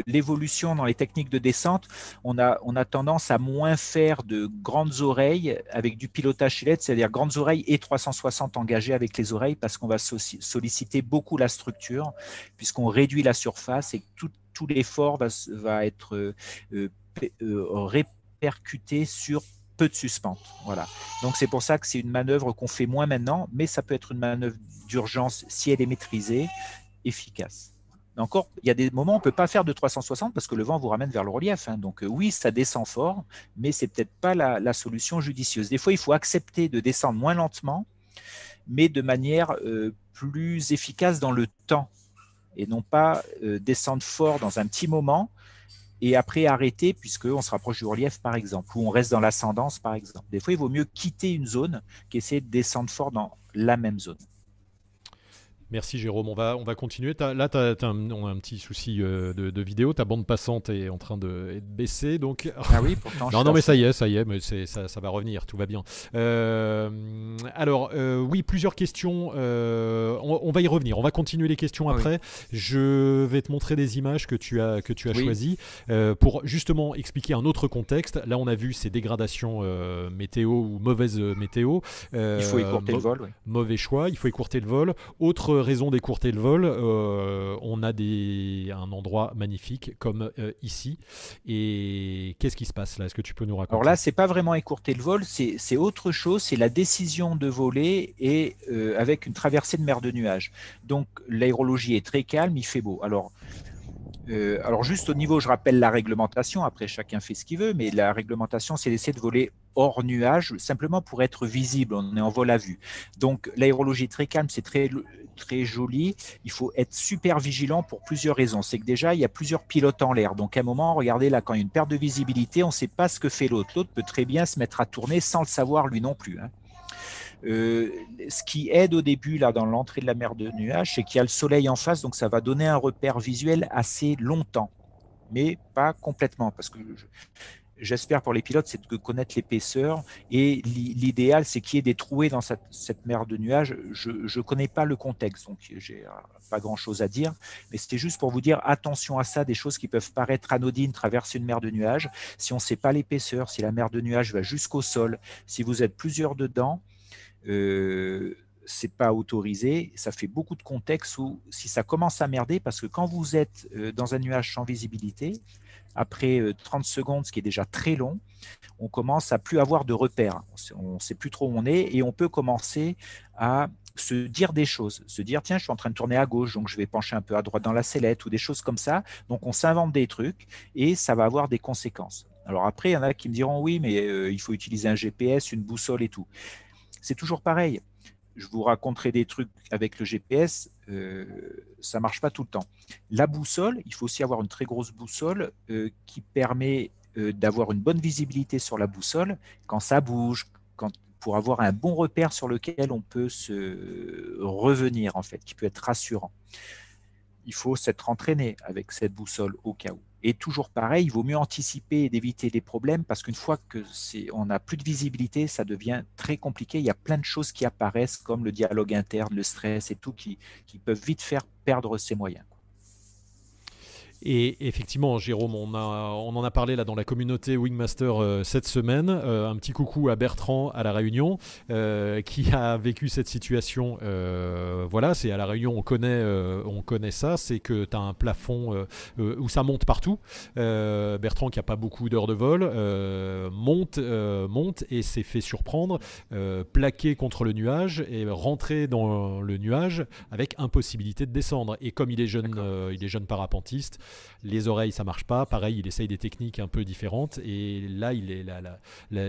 l'évolution dans les techniques de descente, on a, on a tendance à moins faire de grandes oreilles avec du pilotage LED, c'est-à-dire grandes oreilles et 360 engagées avec les oreilles parce qu'on va solliciter beaucoup la structure puisqu'on réduit la surface et tout, tout l'effort va, être euh, euh, euh, répercuté sur peu de suspente. Voilà. Donc c'est pour ça que c'est une manœuvre qu'on fait moins maintenant, mais ça peut être une manœuvre d'urgence si elle est maîtrisée, efficace. Encore, il y a des moments où on ne peut pas faire de 360 parce que le vent vous ramène vers le relief. Hein. Donc oui, ça descend fort, mais c'est peut-être pas la, solution judicieuse. Des fois, il faut accepter de descendre moins lentement, mais de manière plus efficace dans le temps et non pas euh, descendre fort dans un petit moment et après arrêter puisqu'on se rapproche du relief par exemple, ou on reste dans l'ascendance par exemple. Des fois, il vaut mieux quitter une zone qu'essayer de descendre fort dans la même zone. Merci Jérôme, on va, on va continuer. là, tu as, un, un, petit souci euh, de, vidéo, ta bande passante est en train de, baisser. Donc... Ah oui, pourtant. non, non, mais ça y est, ça y est, mais ça, ça, va revenir, tout va bien. Euh, alors, euh, oui, plusieurs questions. On, va y revenir, on va continuer les questions ah après. Je vais te montrer des images que tu as, que tu as choisies pour justement expliquer un autre contexte. Là, on a vu ces dégradations météo ou mauvaises météo. il faut écourter le vol. Mauvais choix, il faut écourter le vol. Autre raison d'écourter le vol, euh, on a un endroit magnifique comme euh, ici. Et qu'est-ce qui se passe là? Est-ce que tu peux nous raconter? Alors là, c'est pas vraiment écourter le vol, c'est autre chose. C'est la décision de voler et euh, avec une traversée de mer de nuages. Donc l'aérologie est très calme, il fait beau. Alors alors juste au niveau, je rappelle la réglementation, après chacun fait ce qu'il veut, mais la réglementation, c'est d'essayer de voler hors nuage, simplement pour être visible, on est en vol à vue. Donc l'aérologie est très calme, c'est très, très joli. Il faut être super vigilant pour plusieurs raisons. C'est que déjà, il y a plusieurs pilotes en l'air. Donc, à un moment, regardez là, quand il y a une perte de visibilité, on ne sait pas ce que fait l'autre. L'autre peut très bien se mettre à tourner sans le savoir lui non plus. Hein. Euh, ce qui aide au début là dans l'entrée de la mer de nuages, c'est qu'il y a le soleil en face, donc ça va donner un repère visuel assez longtemps, mais pas complètement, parce que j'espère pour les pilotes, c'est de connaître l'épaisseur. Et l'idéal, c'est qu'il y ait des trouées dans cette, mer de nuages. Je ne connais pas le contexte, donc j'ai euh, pas grand-chose à dire. Mais c'était juste pour vous dire attention à ça, des choses qui peuvent paraître anodines, traverser une mer de nuages. Si on ne sait pas l'épaisseur, si la mer de nuages va jusqu'au sol, si vous êtes plusieurs dedans, euh, c'est pas autorisé. Ça fait beaucoup de contextes où si ça commence à merder, parce que quand vous êtes euh, dans un nuage sans visibilité, après 30 euh, secondes, ce qui est déjà très long, on commence à plus avoir de repères. On ne sait plus trop où on est et on peut commencer à se dire des choses, se dire tiens, je suis en train de tourner à gauche, donc je vais pencher un peu à droite dans la sellette ou des choses comme ça. Donc on s'invente des trucs et ça va avoir des conséquences. Alors après, il y en a qui me diront oui, mais euh, il faut utiliser un GPS, une boussole et tout. C'est toujours pareil. Je vous raconterai des trucs avec le GPS, euh, ça marche pas tout le temps. La boussole, il faut aussi avoir une très grosse boussole euh, qui permet d'avoir une bonne visibilité sur la boussole quand ça bouge, pour avoir un bon repère sur lequel on peut se revenir, en fait, qui peut être rassurant. Il faut s'être entraîné avec cette boussole au cas où. Et toujours pareil, il vaut mieux anticiper et d'éviter les problèmes parce qu'une fois que on n'a plus de visibilité, ça devient très compliqué. Il y a plein de choses qui apparaissent comme le dialogue interne, le stress et tout qui, qui peuvent vite faire perdre ses moyens. Et effectivement, Jérôme, on, a, on en a parlé là dans la communauté Wingmaster euh, cette semaine. Euh, un petit coucou à Bertrand à La Réunion, euh, qui a vécu cette situation. voilà, c'est à La Réunion, on connaît, on connaît ça, c'est que tu as un plafond où ça monte partout. Bertrand, qui a pas beaucoup d'heures de vol, monte, monte et s'est fait surprendre, plaqué contre le nuage et rentrer dans le nuage avec impossibilité de descendre. Et comme il est jeune, il est jeune parapentiste, les oreilles, ça marche pas. Pareil, il essaye des techniques un peu différentes. Et là, il est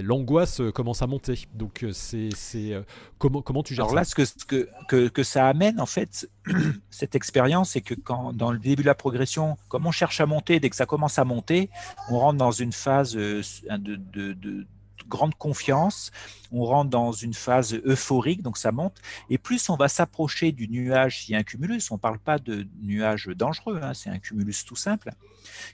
l'angoisse commence à monter. Donc, euh, c'est euh, comment, comment tu gères Alors là, ce, que, que, que, ça amène, en fait, cette expérience, c'est que quand, dans le début de la progression, comme on cherche à monter, dès que ça commence à monter, on rentre dans une phase euh, de, de grande confiance, on rentre dans une phase euphorique, donc ça monte, et plus on va s'approcher du nuage, s'il y a un cumulus, on ne parle pas de nuage dangereux, hein, c'est un cumulus tout simple.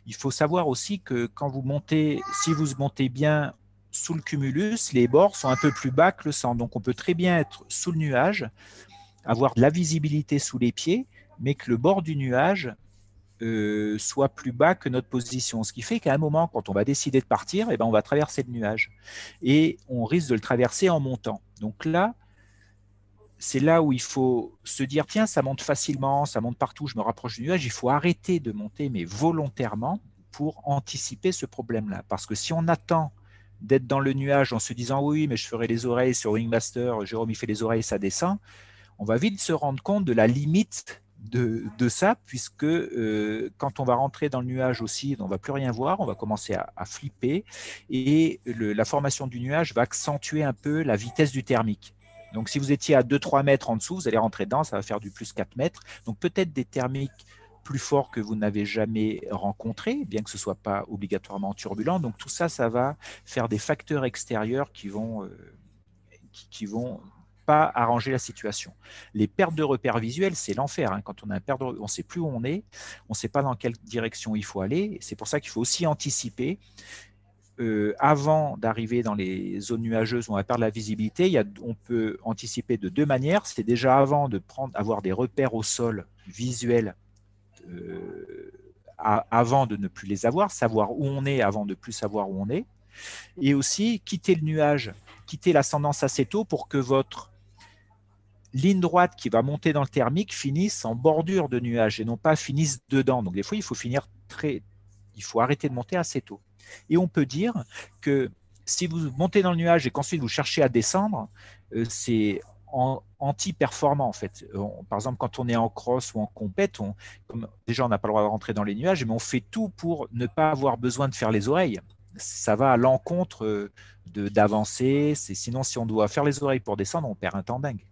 Il faut savoir aussi que quand vous montez, si vous montez bien sous le cumulus, les bords sont un peu plus bas que le centre, donc on peut très bien être sous le nuage, avoir de la visibilité sous les pieds, mais que le bord du nuage euh, soit plus bas que notre position. Ce qui fait qu'à un moment, quand on va décider de partir, eh ben, on va traverser le nuage. Et on risque de le traverser en montant. Donc là, c'est là où il faut se dire, tiens, ça monte facilement, ça monte partout, je me rapproche du nuage. Il faut arrêter de monter, mais volontairement, pour anticiper ce problème-là. Parce que si on attend d'être dans le nuage en se disant, oui, mais je ferai les oreilles sur Wingmaster, Jérôme, il fait les oreilles, ça descend, on va vite se rendre compte de la limite de, ça, puisque euh, quand on va rentrer dans le nuage aussi, on va plus rien voir, on va commencer à, flipper, et la formation du nuage va accentuer un peu la vitesse du thermique. Donc si vous étiez à 2-3 mètres en dessous, vous allez rentrer dedans, ça va faire du plus 4 mètres. Donc peut-être des thermiques plus forts que vous n'avez jamais rencontrés, bien que ce ne soit pas obligatoirement turbulent. Donc tout ça, ça va faire des facteurs extérieurs qui vont, euh, qui vont pas arranger la situation. Les pertes de repères visuels, c'est l'enfer. Hein. Quand on a un perte on ne sait plus où on est, on ne sait pas dans quelle direction il faut aller. C'est pour ça qu'il faut aussi anticiper. Euh, avant d'arriver dans les zones nuageuses où on va perdre la visibilité, il y a, on peut anticiper de deux manières. C'est déjà avant de prendre, avoir des repères au sol visuels euh, avant de ne plus les avoir, savoir où on est avant de ne plus savoir où on est, et aussi quitter le nuage, quitter l'ascendance assez tôt pour que votre ligne droite qui va monter dans le thermique finisse en bordure de nuage et non pas finisse dedans. Donc des fois, il faut finir très, il faut arrêter de monter assez tôt. Et on peut dire que si vous montez dans le nuage et qu'ensuite vous cherchez à descendre, euh, c'est anti-performant en fait. par exemple, quand on est en cross ou en compète, déjà on n'a pas le droit de rentrer dans les nuages, mais on fait tout pour ne pas avoir besoin de faire les oreilles. Ça va à l'encontre euh, d'avancer. Sinon, si on doit faire les oreilles pour descendre, on perd un temps dingue.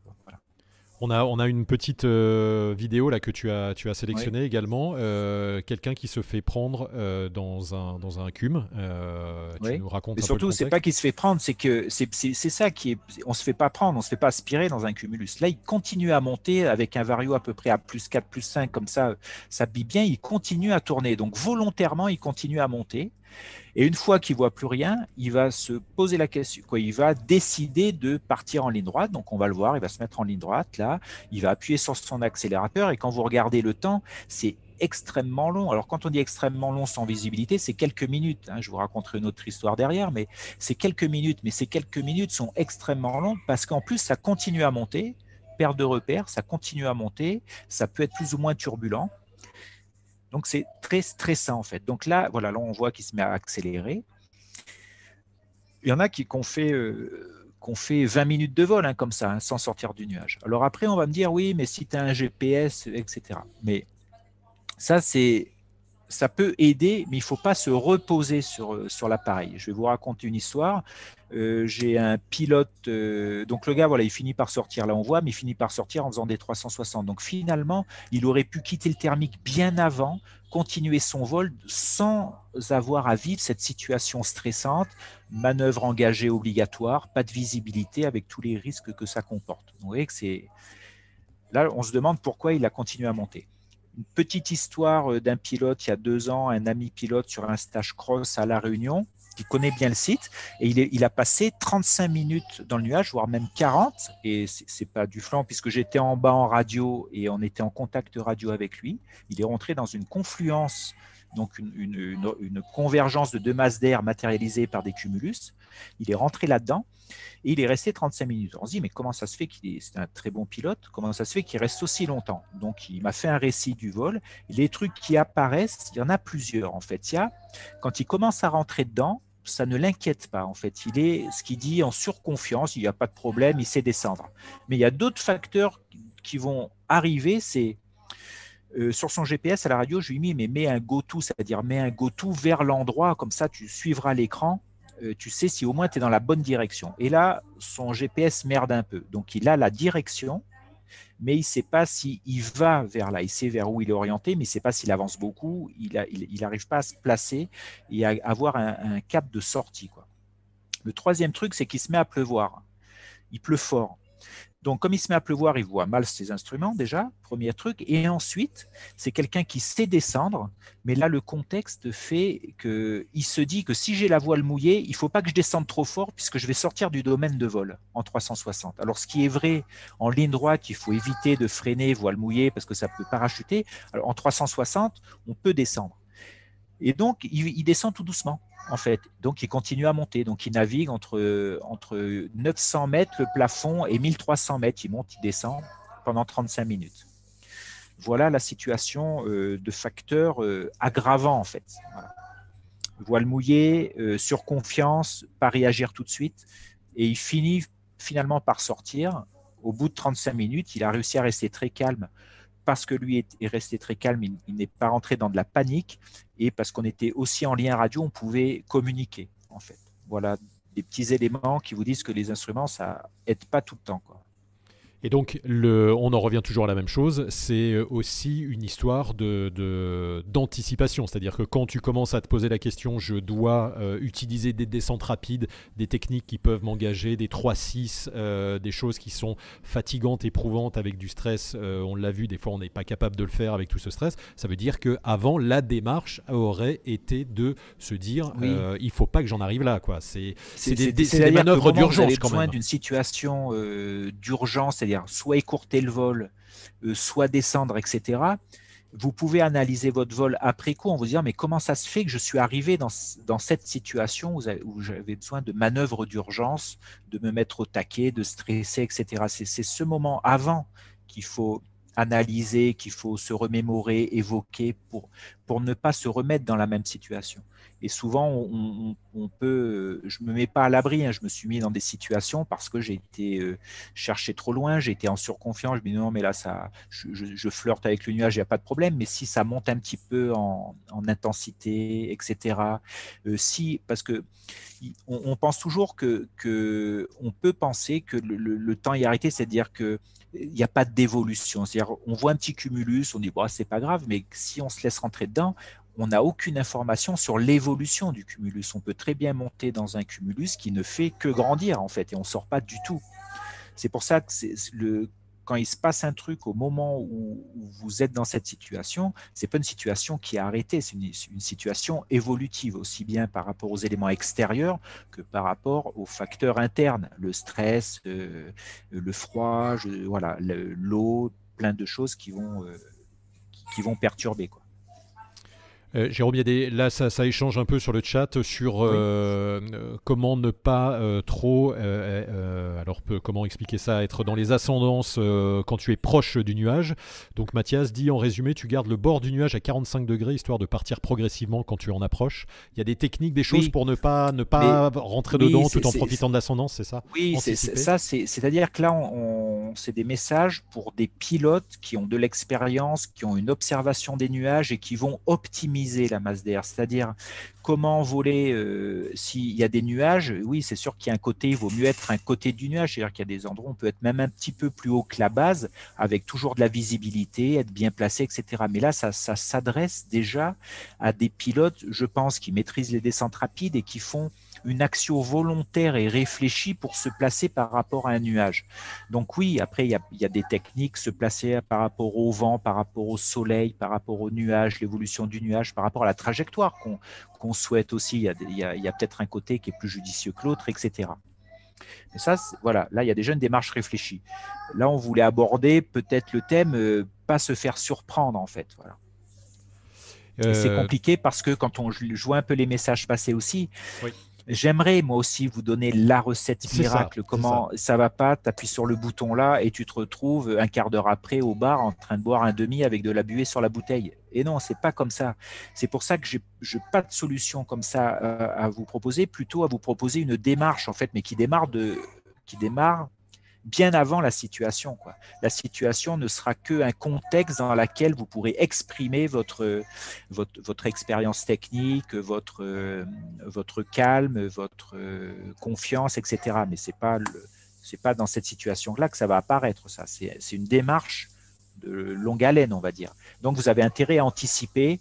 On a, on a une petite euh, vidéo là que tu as, tu as sélectionnée également. Euh, quelqu'un qui se fait prendre euh, dans, un, dans un cume. tu nous racontes Et surtout, c'est pas qu'il se fait prendre, c'est que c'est ça qui est. On se fait pas prendre, on se fait pas aspirer dans un cumulus. Là, il continue à monter avec un vario à peu près à plus 4, plus 5, comme ça, ça bille bien. Il continue à tourner. Donc volontairement, il continue à monter. Et une fois qu'il voit plus rien, il va se poser la question, il va décider de partir en ligne droite. Donc on va le voir, il va se mettre en ligne droite là, il va appuyer sur son accélérateur et quand vous regardez le temps, c'est extrêmement long. Alors quand on dit extrêmement long sans visibilité, c'est quelques minutes. Hein. Je vous raconterai une autre histoire derrière, mais c'est quelques minutes. Mais ces quelques minutes sont extrêmement longues parce qu'en plus ça continue à monter, perte de repères, ça continue à monter, ça peut être plus ou moins turbulent. Donc c'est très stressant en fait. Donc là, voilà, là on voit qu'il se met à accélérer. Il y en a qui ont fait, euh, fait 20 minutes de vol hein, comme ça, hein, sans sortir du nuage. Alors après, on va me dire oui, mais si tu as un GPS, etc. Mais ça, c'est ça peut aider, mais il ne faut pas se reposer sur, euh, sur l'appareil. Je vais vous raconter une histoire. Euh, j'ai un pilote, euh, donc le gars, voilà, il finit par sortir, là on voit, mais il finit par sortir en faisant des 360. Donc finalement, il aurait pu quitter le thermique bien avant, continuer son vol sans avoir à vivre cette situation stressante, manœuvre engagée obligatoire, pas de visibilité avec tous les risques que ça comporte. Vous voyez que c'est... Là, on se demande pourquoi il a continué à monter une petite histoire euh, d'un pilote il y a deux ans, un ami pilote sur un stage cross à La Réunion, qui connaît bien le site, et il, a passé 35 minutes dans le nuage, voire même 40, et c'est pas du flanc, puisque j'étais en bas en radio et on était en contact radio avec lui. Il est rentré dans une confluence, donc une convergence de deux masses d'air matérialisées par des cumulus. Il est rentré là-dedans, et il est resté 35 minutes. On se dit, mais comment ça se fait qu'il est, un très bon pilote, comment ça se fait qu'il reste aussi longtemps? Donc, il m'a fait un récit du vol. les trucs qui apparaissent, il y en a plusieurs en fait. Il y a, quand il commence à rentrer dedans, ça ne l'inquiète pas en fait. Il est ce qu'il dit en surconfiance, il n'y a pas de problème, il sait descendre. Mais il y a d'autres facteurs qui vont arriver, c'est euh, sur son GPS à la radio, je lui ai mis mais mets un go-to, c'est-à-dire mets un go-to vers l'endroit, comme ça tu suivras l'écran euh, tu sais si au moins tu es dans la bonne direction. Et là, son GPS merde un peu. Donc, il a la direction, mais il ne sait pas s'il va vers là. Il sait vers où il est orienté, mais il ne sait pas s'il avance beaucoup. Il n'arrive pas à se placer et à avoir un, cap de sortie. Quoi. Le troisième truc, c'est qu'il se met à pleuvoir. Il pleut fort. Donc, comme il se met à pleuvoir, il voit mal ses instruments déjà, premier truc. Et ensuite, c'est quelqu'un qui sait descendre, mais là, le contexte fait qu'il se dit que si j'ai la voile mouillée, il ne faut pas que je descende trop fort puisque je vais sortir du domaine de vol en 360. Alors, ce qui est vrai en ligne droite, il faut éviter de freiner voile mouillée parce que ça peut parachuter. Alors, en 360, on peut descendre. Et donc, il descend tout doucement en fait. Donc, il continue à monter. Donc, il navigue entre, entre 900 mètres, le plafond, et 1300 mètres. Il monte, il descend pendant 35 minutes. Voilà la situation euh, de facteurs euh, aggravants, en fait. Voile mouillée, euh, surconfiance, pas réagir tout de suite. Et il finit finalement par sortir. Au bout de 35 minutes, il a réussi à rester très calme parce que lui est, resté très calme, il, n'est pas rentré dans de la panique et parce qu'on était aussi en lien radio, on pouvait communiquer en fait. Voilà des petits éléments qui vous disent que les instruments, ça aide pas tout le temps. Et donc, le, on en revient toujours à la même chose, c'est euh, aussi une histoire de, d'anticipation. C'est-à-dire que quand tu commences à te poser la question, je dois euh, utiliser des descentes rapides, des techniques qui peuvent m'engager, des 3-6, euh, des choses qui sont fatigantes, éprouvantes avec du stress. on l'a vu, des fois, on n'est pas capable de le faire avec tout ce stress. Ça veut dire qu'avant, la démarche aurait été de se dire, il ne faut pas que j'en arrive là. C'est, des, des, manœuvres d'urgence quand même. d'une situation d'urgence, soit écourter le vol, euh, soit descendre, etc., vous pouvez analyser votre vol après coup en vous disant mais comment ça se fait que je suis arrivé dans, cette situation où, j'avais besoin de manœuvres d'urgence, de me mettre au taquet, de stresser, etc. C'est ce moment avant qu'il faut analyser, qu'il faut se remémorer, évoquer pour, pour ne pas se remettre dans la même situation. Et souvent, on, peut, je me mets pas à l'abri. Hein. je me suis mis dans des situations parce que j'ai été euh, cherché trop loin, j'ai été en surconfiance. Je me dis non, mais là, ça, je, flirte avec le nuage, il n'y a pas de problème. Mais si ça monte un petit peu en, intensité, etc. Euh, si, parce que on, pense toujours que, que, on peut penser que le, temps est arrêté, c'est-à-dire que il n'y a pas d'évolution. C'est-à-dire, on voit un petit cumulus, on dit, bon, c'est pas grave, mais si on se laisse rentrer dedans, on n'a aucune information sur l'évolution du cumulus. On peut très bien monter dans un cumulus qui ne fait que grandir en fait et on ne sort pas du tout. C'est pour ça que le, quand il se passe un truc au moment où, vous êtes dans cette situation, c'est pas une situation qui est arrêtée, c'est une, situation évolutive aussi bien par rapport aux éléments extérieurs que par rapport aux facteurs internes, le stress, euh, le froid, voilà, l'eau, plein de choses qui vont, euh, perturber. Euh, Jérôme, là, ça, échange un peu sur le chat sur euh, euh, comment ne pas trop, alors comment expliquer ça, être dans les ascendances quand tu es proche du nuage. Donc Mathias dit en résumé, tu gardes le bord du nuage à 45 degrés histoire de partir progressivement quand tu en approches. Il y a des techniques, des choses pour ne pas ne pas rentrer dedans tout en profitant de l'ascendance, c'est ça? Oui, c'est ça. C'est-à-dire que là, on, c'est des messages pour des pilotes qui ont de l'expérience, qui ont une observation des nuages et qui vont optimiser la masse d'air, c'est-à-dire comment voler euh, s'il y a des nuages. Oui, c'est sûr qu'il y a un côté, il vaut mieux être un côté du nuage, c'est-à-dire qu'il y a des endroits où on peut être même un petit peu plus haut que la base, avec toujours de la visibilité, être bien placé, etc. Mais là, ça, ça s'adresse déjà à des pilotes, je pense, qui maîtrisent les descentes rapides et qui font une action volontaire et réfléchie pour se placer par rapport à un nuage. Donc oui, après, il y a, des techniques, se placer par rapport au vent, par rapport au soleil, par rapport au nuage, l'évolution du nuage, par rapport à la trajectoire qu'on souhaite aussi. Il y a, peut-être un côté qui est plus judicieux que l'autre, etc. Mais ça, voilà, là, il y a déjà une démarche réfléchie. Là, on voulait aborder peut-être le thème, euh, pas se faire surprendre, en fait. Voilà. C'est euh, compliqué parce que quand on, je vois un peu les messages passer aussi, oui. J'aimerais moi aussi vous donner la recette miracle. comment ça. va pas, tu appuies sur le bouton là et tu te retrouves un quart d'heure après au bar en train de boire un demi avec de la buée sur la bouteille. Et non, c'est pas comme ça. C'est pour ça que j'ai pas de solution comme ça euh, à vous proposer, plutôt à vous proposer une démarche en fait, mais qui démarre de qui démarre bien avant la situation. Quoi. La situation ne sera qu'un contexte dans lequel vous pourrez exprimer votre, votre, expérience technique, votre, votre calme, votre confiance, etc. Mais ce n'est pas, pas dans cette situation-là que ça va apparaître. Ça. C'est une démarche de longue haleine, on va dire. Donc, vous avez intérêt à anticiper,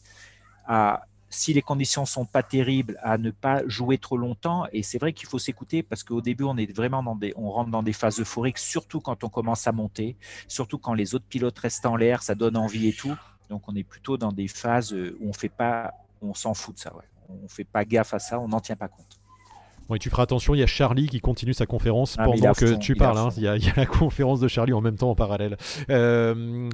à si les conditions sont pas terribles, à ne pas jouer trop longtemps. Et c'est vrai qu'il faut s'écouter parce qu'au début, on est vraiment dans des, on rentre dans des phases euphoriques, surtout quand on commence à monter, surtout quand les autres pilotes restent en l'air, ça donne envie et tout. Donc, on est plutôt dans des phases où on fait pas, on s'en fout de ça. On fait pas gaffe à ça, on n'en tient pas compte et tu feras attention, il y a Charlie qui continue sa conférence ah, pendant que tu parles. Hein. Il, y a, la conférence de Charlie en même temps en parallèle. Euh,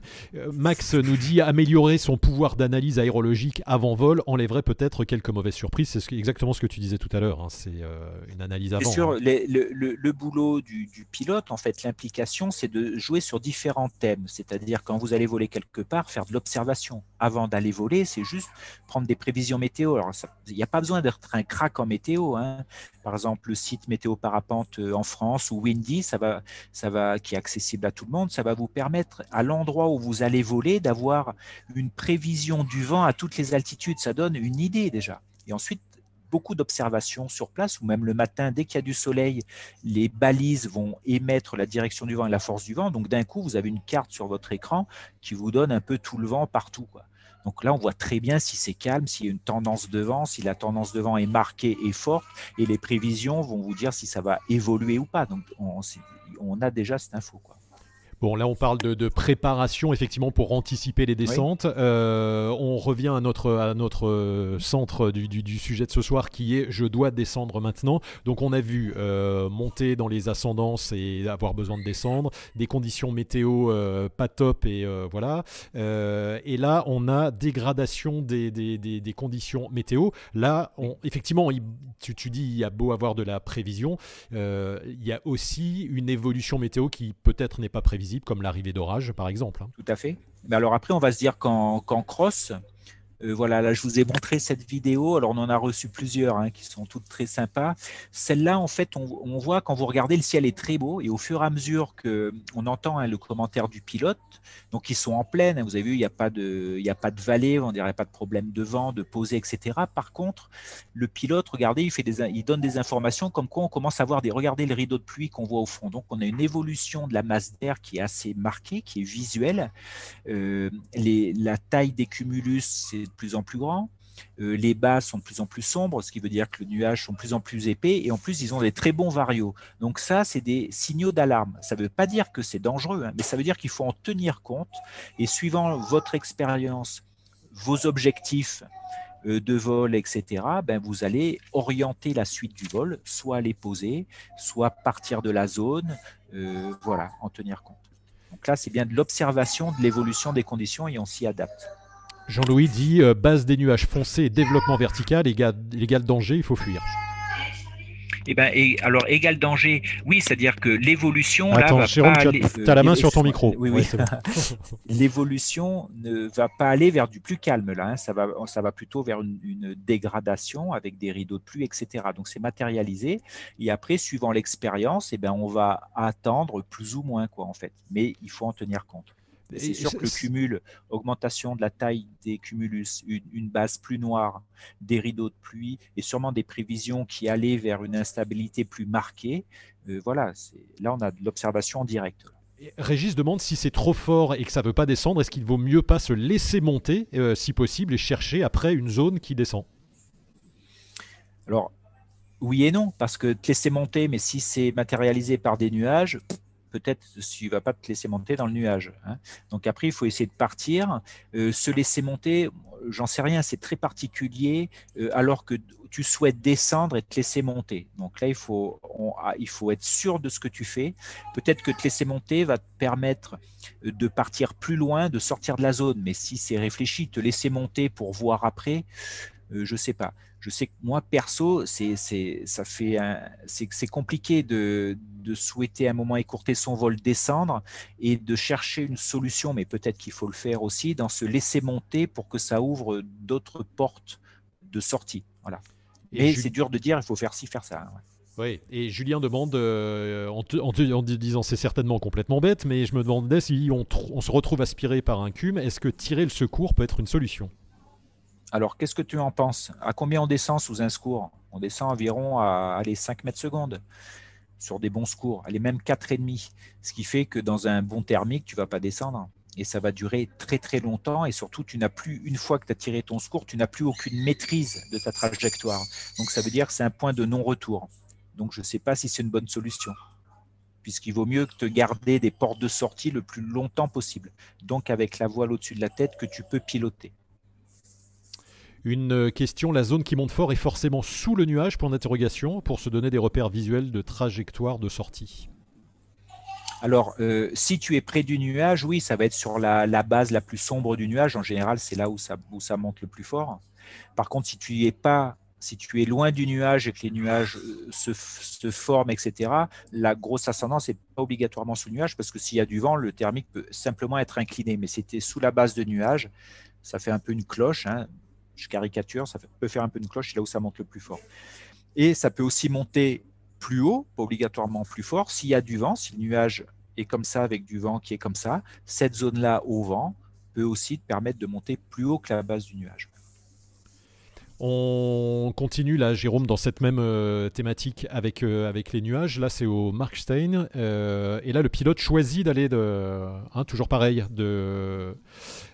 Max nous dit améliorer son pouvoir d'analyse aérologique avant vol enlèverait peut-être quelques mauvaises surprises. C'est exactement ce que tu disais tout à l'heure. Hein. C'est euh, une analyse avant. Bien sûr, hein. le, boulot du, pilote, en fait, l'implication, c'est de jouer sur différents thèmes. C'est-à-dire quand vous allez voler quelque part, faire de l'observation. Avant d'aller voler, c'est juste prendre des prévisions météo. Alors, il n'y a pas besoin d'être un crack en météo. Par exemple le site Météo Parapente euh, en France ou Windy, ça va, qui est accessible à tout le monde, ça va vous permettre à l'endroit où vous allez voler d'avoir une prévision du vent à toutes les altitudes. Ça donne une idée déjà. Et ensuite, beaucoup d'observations sur place, ou même le matin, dès qu'il y a du soleil, les balises vont émettre la direction du vent et la force du vent. Donc d'un coup, vous avez une carte sur votre écran qui vous donne un peu tout le vent partout. Donc là, on voit très bien si c'est calme, s'il y a une tendance de vent, si la tendance de vent est marquée et forte, et les prévisions vont vous dire si ça va évoluer ou pas. Donc on, on a déjà cette info. Quoi. Bon, là, on parle de, préparation, effectivement, pour anticiper les descentes. Euh, on revient à notre, à notre euh, centre du, sujet de ce soir, qui est je dois descendre maintenant. Donc, on a vu euh, monter dans les ascendances et avoir besoin de descendre, des conditions météo pas top, et voilà. et là, on a dégradation des, des, conditions météo. Là, on, effectivement, tu, tu, dis, il y a beau avoir de la prévision, il y a aussi une évolution météo qui peut-être n'est pas prévisible comme l'arrivée d'orage, par exemple. Hein. Tout à fait. Mais alors après, on va se dire qu'en cross, euh, voilà, là, je vous ai montré cette vidéo. Alors, on en a reçu plusieurs hein, qui sont toutes très sympas. Celle-là, en fait, on, voit quand vous regardez, le ciel est très beau. Et au fur et à mesure qu'on entend hein, le commentaire du pilote, donc ils sont en pleine. Hein, vous avez vu, il n'y a, pas de, a pas de vallée, on dirait pas de problème de vent, de posée, etc. Par contre, le pilote, regardez, il, fait des, il donne des informations comme quoi on commence à voir des. Regardez le rideau de pluie qu'on voit au fond. Donc, on a une évolution de la masse d'air qui est assez marquée, qui est visuelle. Euh, la taille des cumulus, c'est de plus en plus grand. Euh, les bas sont de plus en plus sombres, ce qui veut dire que les nuages sont de plus en plus épais et en plus ils ont des très bons variaux. Donc ça, c'est des signaux d'alarme. Ça ne veut pas dire que c'est dangereux, hein, mais ça veut dire qu'il faut en tenir compte et suivant votre expérience, vos objectifs euh, de vol, etc., ben vous allez orienter la suite du vol, soit les poser, soit partir de la zone, euh, voilà, en tenir compte. Donc là, c'est bien de l'observation de l'évolution des conditions et on s'y adapte. Jean-Louis dit euh, base des nuages foncés, développement vertical égale, danger, il faut fuir. Eh ben, et alors égal danger, oui, c'est-à-dire que l'évolution. Attends, Jérôme, tu as, la main sur ton micro. Oui, oui. l'évolution ne va pas aller vers du plus calme là. Hein. ça va, ça va plutôt vers une, dégradation avec des rideaux de pluie, etc. Donc c'est matérialisé. Et après, suivant l'expérience, eh ben, on va attendre plus ou moins quoi en fait. Mais il faut en tenir compte. C'est sûr que le cumul, augmentation de la taille des cumulus, une, base plus noire, des rideaux de pluie et sûrement des prévisions qui allaient vers une instabilité plus marquée, euh, voilà, là on a de l'observation en direct. Régis demande si c'est trop fort et que ça ne veut pas descendre, est-ce qu'il vaut mieux pas se laisser monter, euh, si possible, et chercher après une zone qui descend? Alors, oui et non, parce que te laisser monter, mais si c'est matérialisé par des nuages, peut-être tu ne vas pas te laisser monter dans le nuage. Hein. Donc après, il faut essayer de partir. Euh, se laisser monter, j'en sais rien, c'est très particulier, euh, alors que tu souhaites descendre et te laisser monter. Donc là, il faut, ah, il faut être sûr de ce que tu fais. Peut-être que te laisser monter va te permettre euh, de partir plus loin, de sortir de la zone. Mais si c'est réfléchi, te laisser monter pour voir après, je je sais pas. Je sais que moi, perso, c'est, ça fait c'est, compliqué de, de souhaiter à un moment écourter son vol, descendre et de chercher une solution, mais peut-être qu'il faut le faire aussi, dans se laisser monter pour que ça ouvre d'autres portes de sortie. Voilà. Et c'est dur de dire, il faut faire ci, faire ça. Oui, et Julien demande, euh, en, en, disant c'est certainement complètement bête, mais je me demandais si on, on se retrouve aspiré par un cume, est-ce que tirer le secours peut être une solution? Alors, qu'est-ce que tu en penses? À combien on descend sous un secours? On descend environ à aller 5 mètres secondes sur des bons secours, est même 4,5. Ce qui fait que dans un bon thermique, tu ne vas pas descendre. Et ça va durer très très longtemps. Et surtout, tu n'as plus, une fois que tu as tiré ton secours, tu n'as plus aucune maîtrise de ta trajectoire. Donc ça veut dire que c'est un point de non-retour. Donc je ne sais pas si c'est une bonne solution. Puisqu'il vaut mieux que te garder des portes de sortie le plus longtemps possible. Donc avec la voile au-dessus de la tête que tu peux piloter. Une question, la zone qui monte fort est forcément sous le nuage pour d'interrogation pour se donner des repères visuels de trajectoire de sortie. Alors, euh, si tu es près du nuage, oui, ça va être sur la, base la plus sombre du nuage. En général, c'est là où ça, monte le plus fort. Par contre, si tu es pas, si tu es loin du nuage et que les nuages euh, se, forment, etc., la grosse ascendance n'est pas obligatoirement sous le nuage parce que s'il y a du vent, le thermique peut simplement être incliné. Mais c'était sous la base de nuage, ça fait un peu une cloche. Hein je caricature, ça peut faire un peu une cloche, là où ça monte le plus fort. Et ça peut aussi monter plus haut, pas obligatoirement plus fort, s'il y a du vent, si le nuage est comme ça avec du vent qui est comme ça, cette zone-là au vent peut aussi te permettre de monter plus haut que la base du nuage. On continue là, Jérôme, dans cette même euh, thématique avec, euh, avec les nuages. Là, c'est au Markstein. Euh, et là, le pilote choisit d'aller de. Hein, toujours pareil. De,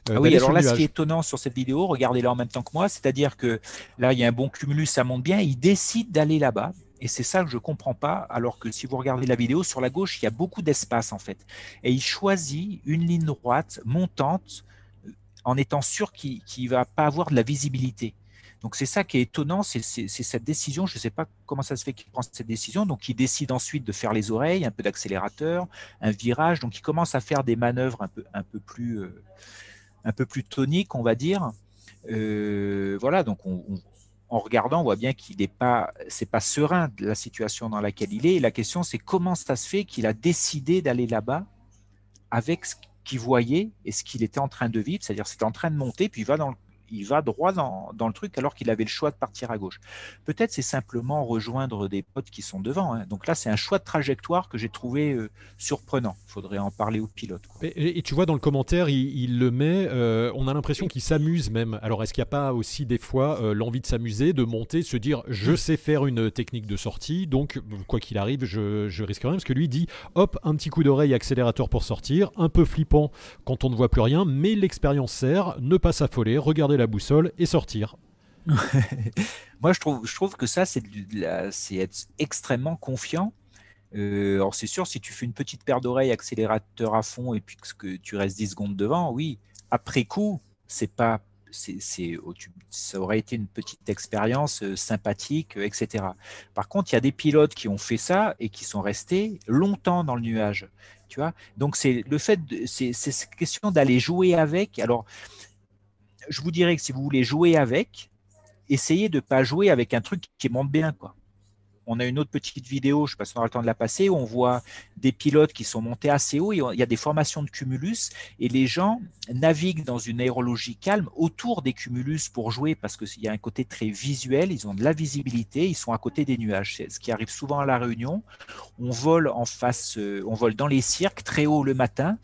ah oui, alors là, ce qui est étonnant sur cette vidéo, regardez-la en même temps que moi, c'est-à-dire que là, il y a un bon cumulus, ça monte bien. Il décide d'aller là-bas. Et c'est ça que je ne comprends pas, alors que si vous regardez la vidéo, sur la gauche, il y a beaucoup d'espace en fait. Et il choisit une ligne droite montante en étant sûr qu'il ne va pas avoir de la visibilité. Donc c'est ça qui est étonnant, c'est cette décision. Je ne sais pas comment ça se fait qu'il prend cette décision. Donc il décide ensuite de faire les oreilles, un peu d'accélérateur, un virage. Donc il commence à faire des manœuvres un peu, un peu plus, euh, un peu plus toniques, on va dire. Euh, voilà. Donc en regardant, on voit bien qu'il n'est pas, c'est pas serein de la situation dans laquelle il est. Et la question, c'est comment ça se fait qu'il a décidé d'aller là-bas avec ce qu'il voyait et ce qu'il était en train de vivre, c'est-à-dire c'était en train de monter, puis il va dans le il va droit dans, le truc alors qu'il avait le choix de partir à gauche. Peut-être c'est simplement rejoindre des potes qui sont devant. Hein. Donc là, c'est un choix de trajectoire que j'ai trouvé euh, surprenant. Il faudrait en parler au pilote. Et, tu vois, dans le commentaire, il, le met, euh, on a l'impression qu'il s'amuse même. Alors est-ce qu'il n'y a pas aussi des fois euh, l'envie de s'amuser, de monter, se dire je sais faire une technique de sortie, donc quoi qu'il arrive, je, je risque rien Parce que lui dit hop, un petit coup d'oreille accélérateur pour sortir, un peu flippant quand on ne voit plus rien, mais l'expérience sert, ne pas s'affoler, regardez la boussole et sortir. Moi, je trouve, que ça, c'est être extrêmement confiant. Euh, alors, c'est sûr, si tu fais une petite paire d'oreilles, accélérateur à fond, et puis que tu restes 10 secondes devant, oui. Après coup, c'est pas, c'est, oh, ça aurait été une petite expérience euh, sympathique, euh, etc. Par contre, il y a des pilotes qui ont fait ça et qui sont restés longtemps dans le nuage. Tu vois Donc, c'est le fait, c'est, c'est question d'aller jouer avec. Alors, je vous dirais que si vous voulez jouer avec, essayez de ne pas jouer avec un truc qui monte bien. On a une autre petite vidéo, je ne sais pas si on aura le temps de la passer, où on voit des pilotes qui sont montés assez haut, il y a des formations de cumulus, et les gens naviguent dans une aérologie calme autour des cumulus pour jouer, parce qu'il y a un côté très visuel, ils ont de la visibilité, ils sont à côté des nuages. Ce qui arrive souvent à la Réunion. On vole en face, euh, on vole dans les cirques, très haut le matin,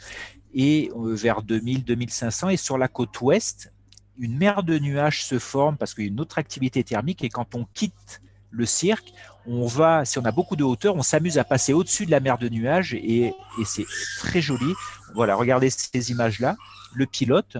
et vers 2000-2500. Et sur la côte ouest, une mer de nuages se forme parce qu'il y a une autre activité thermique. Et quand on quitte le cirque, on va, si on a beaucoup de hauteur, on s'amuse à passer au-dessus de la mer de nuages et, c'est très joli. Voilà, regardez ces images-là. Le pilote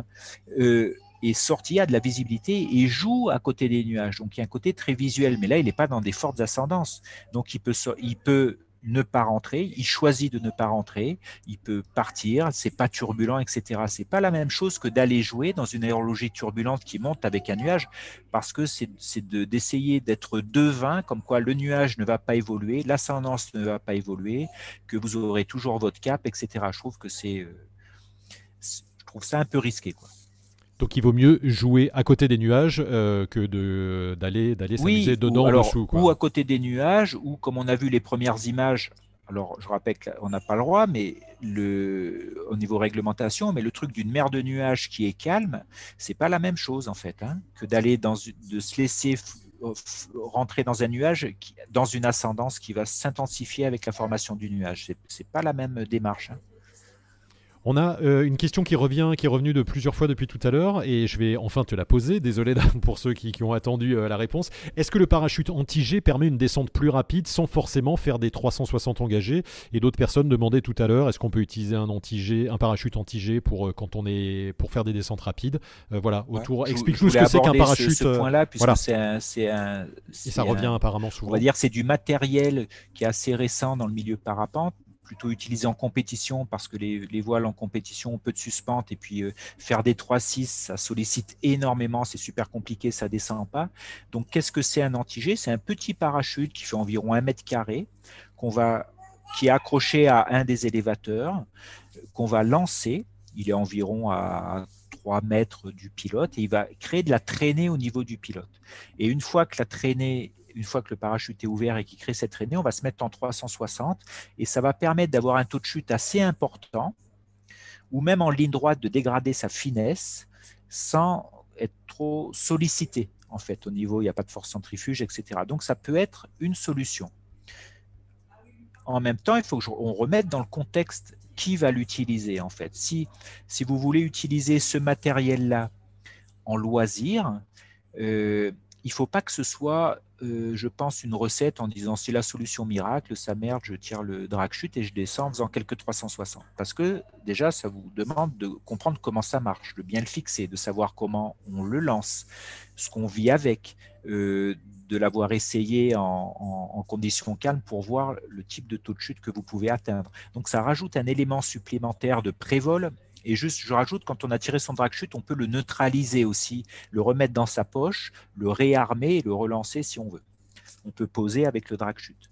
euh, est sorti, a de la visibilité et joue à côté des nuages. Donc il y a un côté très visuel, mais là, il n'est pas dans des fortes ascendances. Donc il peut ne pas rentrer, il choisit de ne pas rentrer, il peut partir, c'est pas turbulent, etc. C'est pas la même chose que d'aller jouer dans une aérologie turbulente qui monte avec un nuage, parce que c'est d'essayer d'être devin, comme quoi le nuage ne va pas évoluer, l'ascendance ne va pas évoluer, que vous aurez toujours votre cap, etc. Je trouve que c'est, euh, je trouve ça un peu risqué, quoi. Donc il vaut mieux jouer à côté des nuages euh, que d'aller d'aller s'amuser dedans ou, dessous. Ou à côté des nuages, ou comme on a vu les premières images, alors je rappelle qu'on n'a pas le droit, mais le, au niveau réglementation, mais le truc d'une mer de nuages qui est calme, c'est pas la même chose en fait, hein, que d'aller dans de se laisser rentrer dans un nuage, dans une ascendance qui va s'intensifier avec la formation du nuage. C'est pas la même démarche. Hein. On a euh, une question qui revient, qui est revenue de plusieurs fois depuis tout à l'heure, et je vais enfin te la poser. Désolé pour ceux qui, ont attendu euh, la réponse. Est-ce que le parachute anti-G permet une descente plus rapide sans forcément faire des 360 engagés? Et d'autres personnes demandaient tout à l'heure est-ce qu'on peut utiliser un un parachute anti-G pour euh, quand on est pour faire des descentes rapides? Voilà. Autour, explique-nous ce que c'est qu'un parachute. Ce, point-là, puisque c'est un, Et ça revient apparemment souvent. On va dire c'est du matériel qui est assez récent dans le milieu parapente plutôt utilisé en compétition parce que les, voiles en compétition ont peu de suspente et puis euh, faire des 3-6, ça sollicite énormément, c'est super compliqué, ça descend pas. Donc qu'est-ce que c'est un anti-G C'est un petit parachute qui fait environ un mètre carré va qui est accroché à un des élévateurs qu'on va lancer. Il est environ à 3 mètres du pilote et il va créer de la traînée au niveau du pilote. Et une fois que la traînée une fois que le parachute est ouvert et qu'il crée cette traînée, on va se mettre en 360 et ça va permettre d'avoir un taux de chute assez important ou même en ligne droite de dégrader sa finesse sans être trop sollicité en fait au niveau, il n'y a pas de force centrifuge, etc. Donc ça peut être une solution. En même temps, il faut qu'on remette dans le contexte qui va l'utiliser en fait. Si, si vous voulez utiliser ce matériel-là en loisir, euh, il ne faut pas que ce soit euh, je pense, une recette en disant c'est la solution miracle, ça merde, je tire le drag chute et je descends en faisant quelques 360. Parce que déjà, ça vous demande de comprendre comment ça marche, de bien le fixer, de savoir comment on le lance, ce qu'on vit avec, euh, de l'avoir essayé en, en conditions calmes pour voir le type de taux de chute que vous pouvez atteindre. Donc ça rajoute un élément supplémentaire de prévol et juste, je rajoute, quand on a tiré son drag chute, on peut le neutraliser aussi, le remettre dans sa poche, le réarmer et le relancer si on veut. On peut poser avec le drag chute.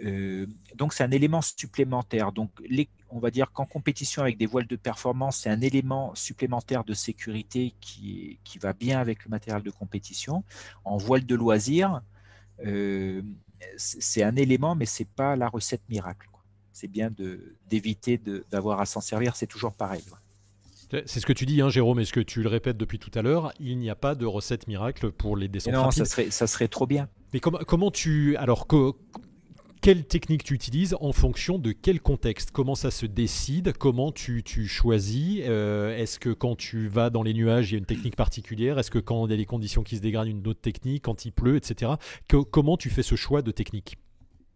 Euh, donc c'est un élément supplémentaire. Donc on va dire qu'en compétition avec des voiles de performance, c'est un élément supplémentaire de sécurité qui, va bien avec le matériel de compétition. En voile de loisir, euh, c'est un élément, mais c'est pas la recette miracle c'est bien d'éviter d'avoir à s'en servir, c'est toujours pareil. C'est ce que tu dis, hein, Jérôme, et ce que tu le répètes depuis tout à l'heure, il n'y a pas de recette miracle pour les descentes non, ça serait, ça serait trop bien. Mais comment tu... Alors, quelle technique tu utilises en fonction de quel contexte? Comment ça se décide? Comment tu, choisis? Euh, Est-ce que quand tu vas dans les nuages, il y a une technique particulière? Est-ce que quand il y a des conditions qui se dégradent, une autre technique Quand il pleut, etc. comment tu fais ce choix de technique?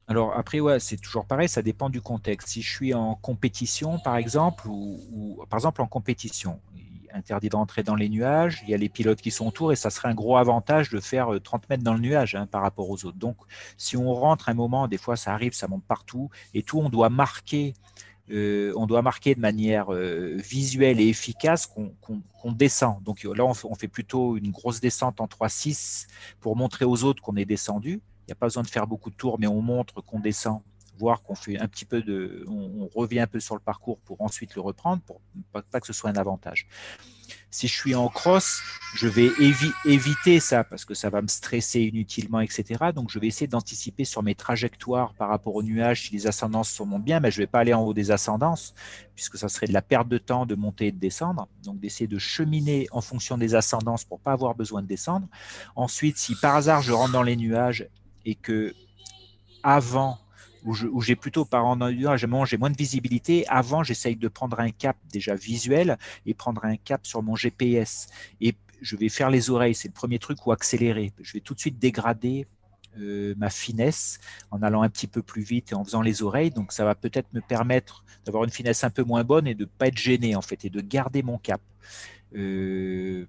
Alors après, ouais, c'est toujours pareil, ça dépend du contexte. Si je suis en compétition, par exemple, ou, par exemple en compétition, interdit d'entrer dans les nuages, il y a les pilotes qui sont autour et ça serait un gros avantage de faire 30 euh, mètres dans le nuage hein, par rapport aux autres. Donc si on rentre un moment, des fois ça arrive, ça monte partout et tout, on doit marquer. Euh, on doit marquer de manière euh, visuelle et efficace qu'on descend. Donc là, on fait, on fait plutôt une grosse descente en 3-6 pour montrer aux autres qu'on est descendu. Il n'y a pas besoin de faire beaucoup de tours, mais on montre qu'on descend, voire qu'on fait un petit peu de, on, revient un peu sur le parcours pour ensuite le reprendre, pour pas, pas que ce soit un avantage. Si je suis en cross, je vais éviter ça parce que ça va me stresser inutilement, etc. Donc, je vais essayer d'anticiper sur mes trajectoires par rapport aux nuages si les ascendances sont bien, mais je ne vais pas aller en haut des ascendances puisque ça serait de la perte de temps de monter et de descendre. Donc, d'essayer de cheminer en fonction des ascendances pour pas avoir besoin de descendre. Ensuite, si par hasard je rentre dans les nuages et que avant où j'ai plutôt par endurage, j'ai moins de visibilité. Avant, j'essaye de prendre un cap déjà visuel et prendre un cap sur mon GPS. Et je vais faire les oreilles, c'est le premier truc, ou accélérer. Je vais tout de suite dégrader euh, ma finesse en allant un petit peu plus vite et en faisant les oreilles. Donc ça va peut-être me permettre d'avoir une finesse un peu moins bonne et de ne pas être gêné en fait et de garder mon cap. Euh,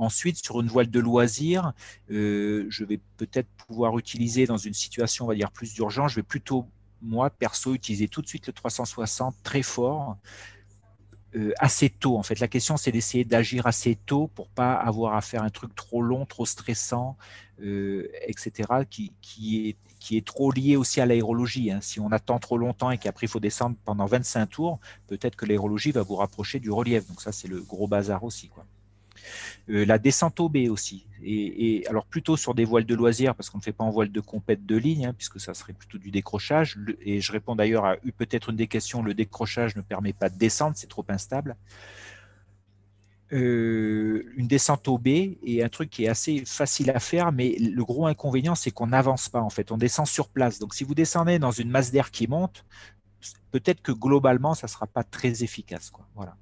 ensuite, sur une voile de loisir, euh, je vais peut-être pouvoir utiliser dans une situation, on va dire, plus d'urgence, je vais plutôt, moi, perso, utiliser tout de suite le 360 très fort euh, assez tôt. En fait, la question, c'est d'essayer d'agir assez tôt pour pas avoir à faire un truc trop long, trop stressant, euh, etc., qui, qui, est, qui est trop lié aussi à l'aérologie. Hein. Si on attend trop longtemps et qu'après il faut descendre pendant 25 tours, peut-être que l'aérologie va vous rapprocher du relief. Donc ça, c'est le gros bazar aussi. Quoi. Euh, la descente au B aussi. Et, alors plutôt sur des voiles de loisirs, parce qu'on ne fait pas en voile de compète de ligne, hein, puisque ça serait plutôt du décrochage. et je réponds d'ailleurs à peut-être une des questions, le décrochage ne permet pas de descendre, c'est trop instable. Euh, une descente au B est un truc qui est assez facile à faire, mais le gros inconvénient, c'est qu'on n'avance pas en fait, on descend sur place. Donc si vous descendez dans une masse d'air qui monte, peut-être que globalement, ça ne sera pas très efficace. Voilà.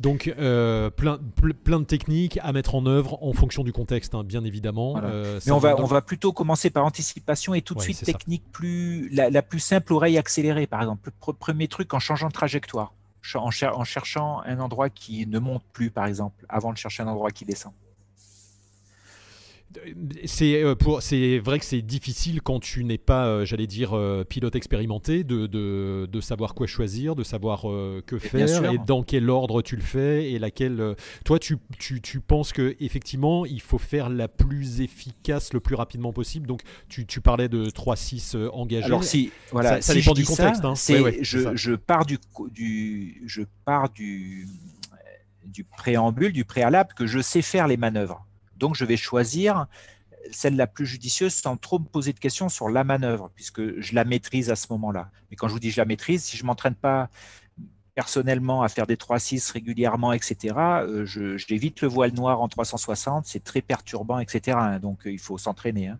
Donc, euh, plein, plein de techniques à mettre en œuvre en fonction du contexte, hein, bien évidemment. Euh, Mais on va, on va plutôt commencer par anticipation et tout de suite technique plus, la, plus simple, oreille accélérée, par exemple. premier truc en changeant de trajectoire, en, en cherchant un endroit qui ne monte plus, par exemple, avant de chercher un endroit qui descend c'est euh, pour c'est vrai que c'est difficile quand tu n'es pas euh, j'allais dire euh, pilote expérimenté de, de, de, savoir quoi choisir de savoir que faire et dans quel ordre tu le fais et laquelle toi tu, tu, tu, penses que effectivement il faut faire la plus efficace le plus rapidement possible. Donc tu, tu parlais de 3-6 engagés. Alors si voilà ça, dépend du contexte hein. je, je, pars du, du je pars du du préambule du préalable que je sais faire les manœuvres donc, je vais choisir celle la plus judicieuse sans trop me poser de questions sur la manœuvre, puisque je la maîtrise à ce moment-là. Mais quand je vous dis je la maîtrise, si je ne m'entraîne pas personnellement à faire des 3-6 régulièrement, etc., euh, j'évite le voile noir en 360, c'est très perturbant, etc. Hein, donc euh, il faut s'entraîner. Hein.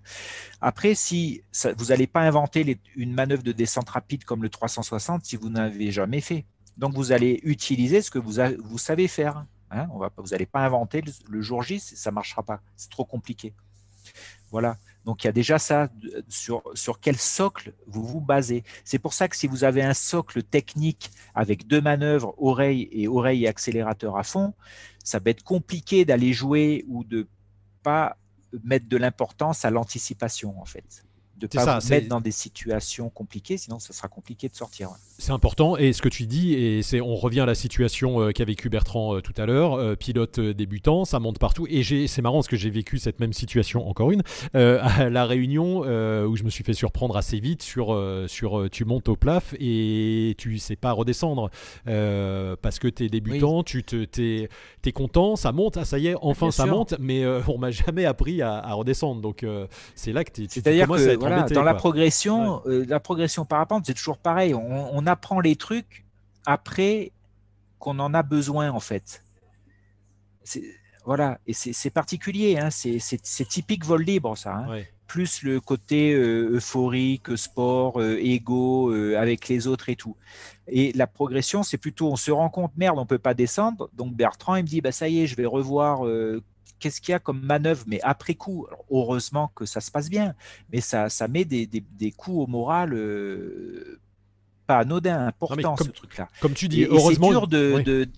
Après, si vous n'allez pas inventer une manœuvre de descente rapide comme le 360 si vous n'avez jamais fait. Donc vous allez utiliser ce que vous, vous savez faire. Hein, vous n'allez pas inventer le, jour J, ça ne marchera pas. C'est trop compliqué. Voilà. Donc il y a déjà ça sur, sur quel socle vous vous basez. C'est pour ça que si vous avez un socle technique avec deux manœuvres, oreille et oreille et accélérateur à fond, ça va être compliqué d'aller jouer ou de pas mettre de l'importance à l'anticipation en fait de pas vous mettre dans des situations compliquées, sinon ça sera compliqué de sortir. C'est important, et ce que tu dis, et c'est, on revient à la situation euh, qu'a vécu Bertrand euh, tout à l'heure, euh, pilote débutant, ça monte partout, et c'est marrant parce que j'ai vécu cette même situation, encore une, à La Réunion, où je me suis fait surprendre assez vite sur, sur tu montes au plaf et tu sais pas redescendre, parce que tu es débutant, tu te, t'es, es content, ça monte, ah, ça y est, enfin ça monte, mais on m'a jamais appris à, redescendre, donc c'est là que tu, C'est-à-dire que, dans la progression, euh, la progression parapente, c'est toujours pareil. On, apprend les trucs après qu'on en a besoin, en fait. Voilà, et c'est particulier, hein. c'est typique vol libre, ça. Hein. Plus le côté euh, euphorique, sport, euh, égo, avec les autres et tout. Et la progression, c'est plutôt, on se rend compte, merde, on peut pas descendre. Donc Bertrand, il me dit, bah ça y est, je vais revoir qu'est-ce qu'il y a comme manœuvre, mais après coup, heureusement que ça se passe bien, mais ça, ça met des, des, coups au moral euh, pas anodins, importants, ce truc-là. Comme tu dis, heureusement. C'est dur de,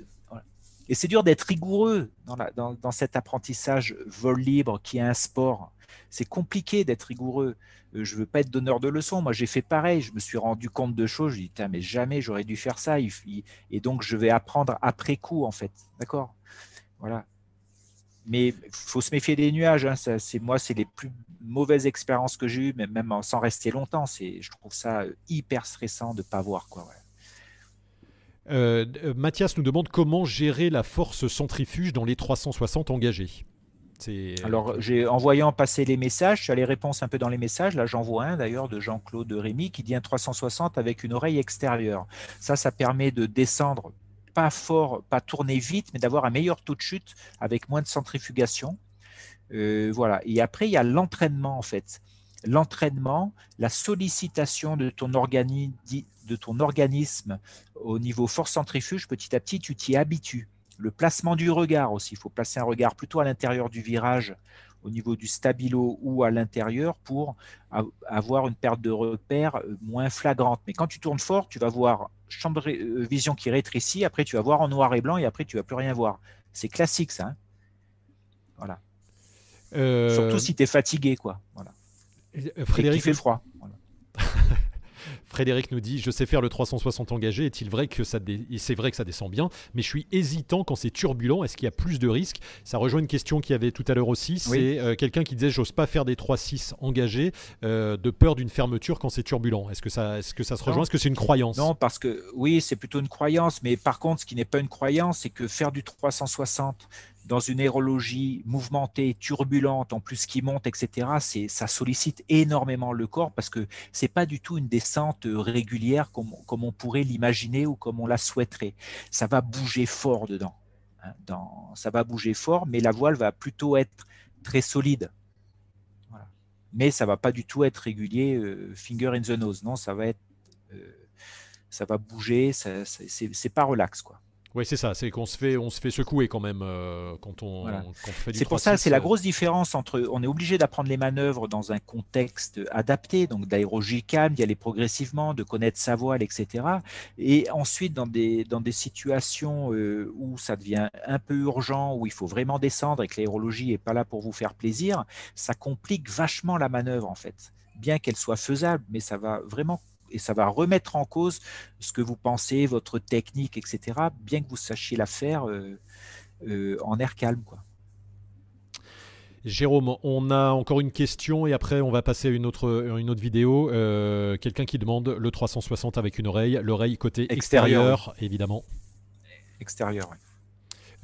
et c'est dur d'être rigoureux dans, la, dans, dans, cet apprentissage vol libre qui est un sport. C'est compliqué d'être rigoureux. Euh, je veux pas être donneur de leçons. Moi, j'ai fait pareil. Je me suis rendu compte de choses. Je dis, mais jamais j'aurais dû faire ça. Et donc, je vais apprendre après coup, en fait. D'accord? Voilà mais il faut se méfier des nuages. Hein. c'est moi, c'est les plus mauvaises expériences que j'ai eues, même sans rester longtemps. C'est, je trouve ça euh, hyper stressant de ne pas voir quoi. Euh, euh, Mathias nous demande comment gérer la force centrifuge dans les 360 engagés. Alors, j'ai en voyant passer les messages, tu as les réponses un peu dans les messages. Là, j'en vois un d'ailleurs de Jean-Claude Rémy qui dit un 360 avec une oreille extérieure. Ça, ça permet de descendre pas fort, pas tourner vite, mais d'avoir un meilleur taux de chute avec moins de centrifugation. Euh, voilà. Et après, il y a l'entraînement en fait. l'entraînement, la sollicitation de ton, de ton organisme au niveau force centrifuge, petit à petit, tu t'y habitues. Le placement du regard aussi, il faut placer un regard plutôt à l'intérieur du virage au niveau du stabilo ou à l'intérieur pour avoir une perte de repère euh, moins flagrante. Mais quand tu tournes fort, tu vas voir champ de euh, vision qui rétrécit, après tu vas voir en noir et blanc et après tu vas plus rien voir. C'est classique ça. Hein. voilà. Euh, Surtout si tu es fatigué. quoi. Voilà. Frédéric, il fait froid. Frédéric nous dit Je sais faire le 360 engagé. Est-il vrai que ça c'est vrai que ça descend bien, mais je suis hésitant quand c'est turbulent. Est-ce qu'il y a plus de risques? Ça rejoint une question qu'il y avait tout à l'heure aussi. C'est euh, quelqu'un qui disait J'ose pas faire des 3.6 engagés euh, de peur d'une fermeture quand c'est turbulent. Est-ce que ça, est-ce que ça se rejoint? Est-ce que c'est une croyance? Non, parce que oui, c'est plutôt une croyance. Mais par contre, ce qui n'est pas une croyance, c'est que faire du 360 dans une aérologie mouvementée, turbulente, en plus qui monte, etc., ça sollicite énormément le corps parce que c'est pas du tout une descente régulière comme, on pourrait l'imaginer ou comme on la souhaiterait. Ça va bouger fort dedans. Hein, ça va bouger fort, mais la voile va plutôt être très solide. Mais ça va pas du tout être régulier, euh, finger in the nose. Non, ça va être, euh, ça va bouger, c'est pas relax quoi. Oui, c'est ça, c'est qu'on se fait, on se fait secouer quand même euh, quand, on, fait du C'est pour ça, c'est la euh. grosse différence entre, on est obligé d'apprendre les manœuvres dans un contexte adapté, donc d'aérologie calme, d'y aller progressivement, de connaître sa voile, etc. Et ensuite, dans des, dans des situations euh, où ça devient un peu urgent, où il faut vraiment descendre et que l'aérologie n'est pas là pour vous faire plaisir, ça complique vachement la manœuvre en fait. Bien qu'elle soit faisable, mais ça va vraiment et ça va remettre en cause ce que vous pensez, votre technique, etc., bien que vous sachiez la faire euh, euh, en air calme. Quoi. Jérôme, on a encore une question et après on va passer à une autre, une autre vidéo. Euh, quelqu'un qui demande le 360 avec une oreille, l'oreille côté extérieur, évidemment. Extérieur, oui.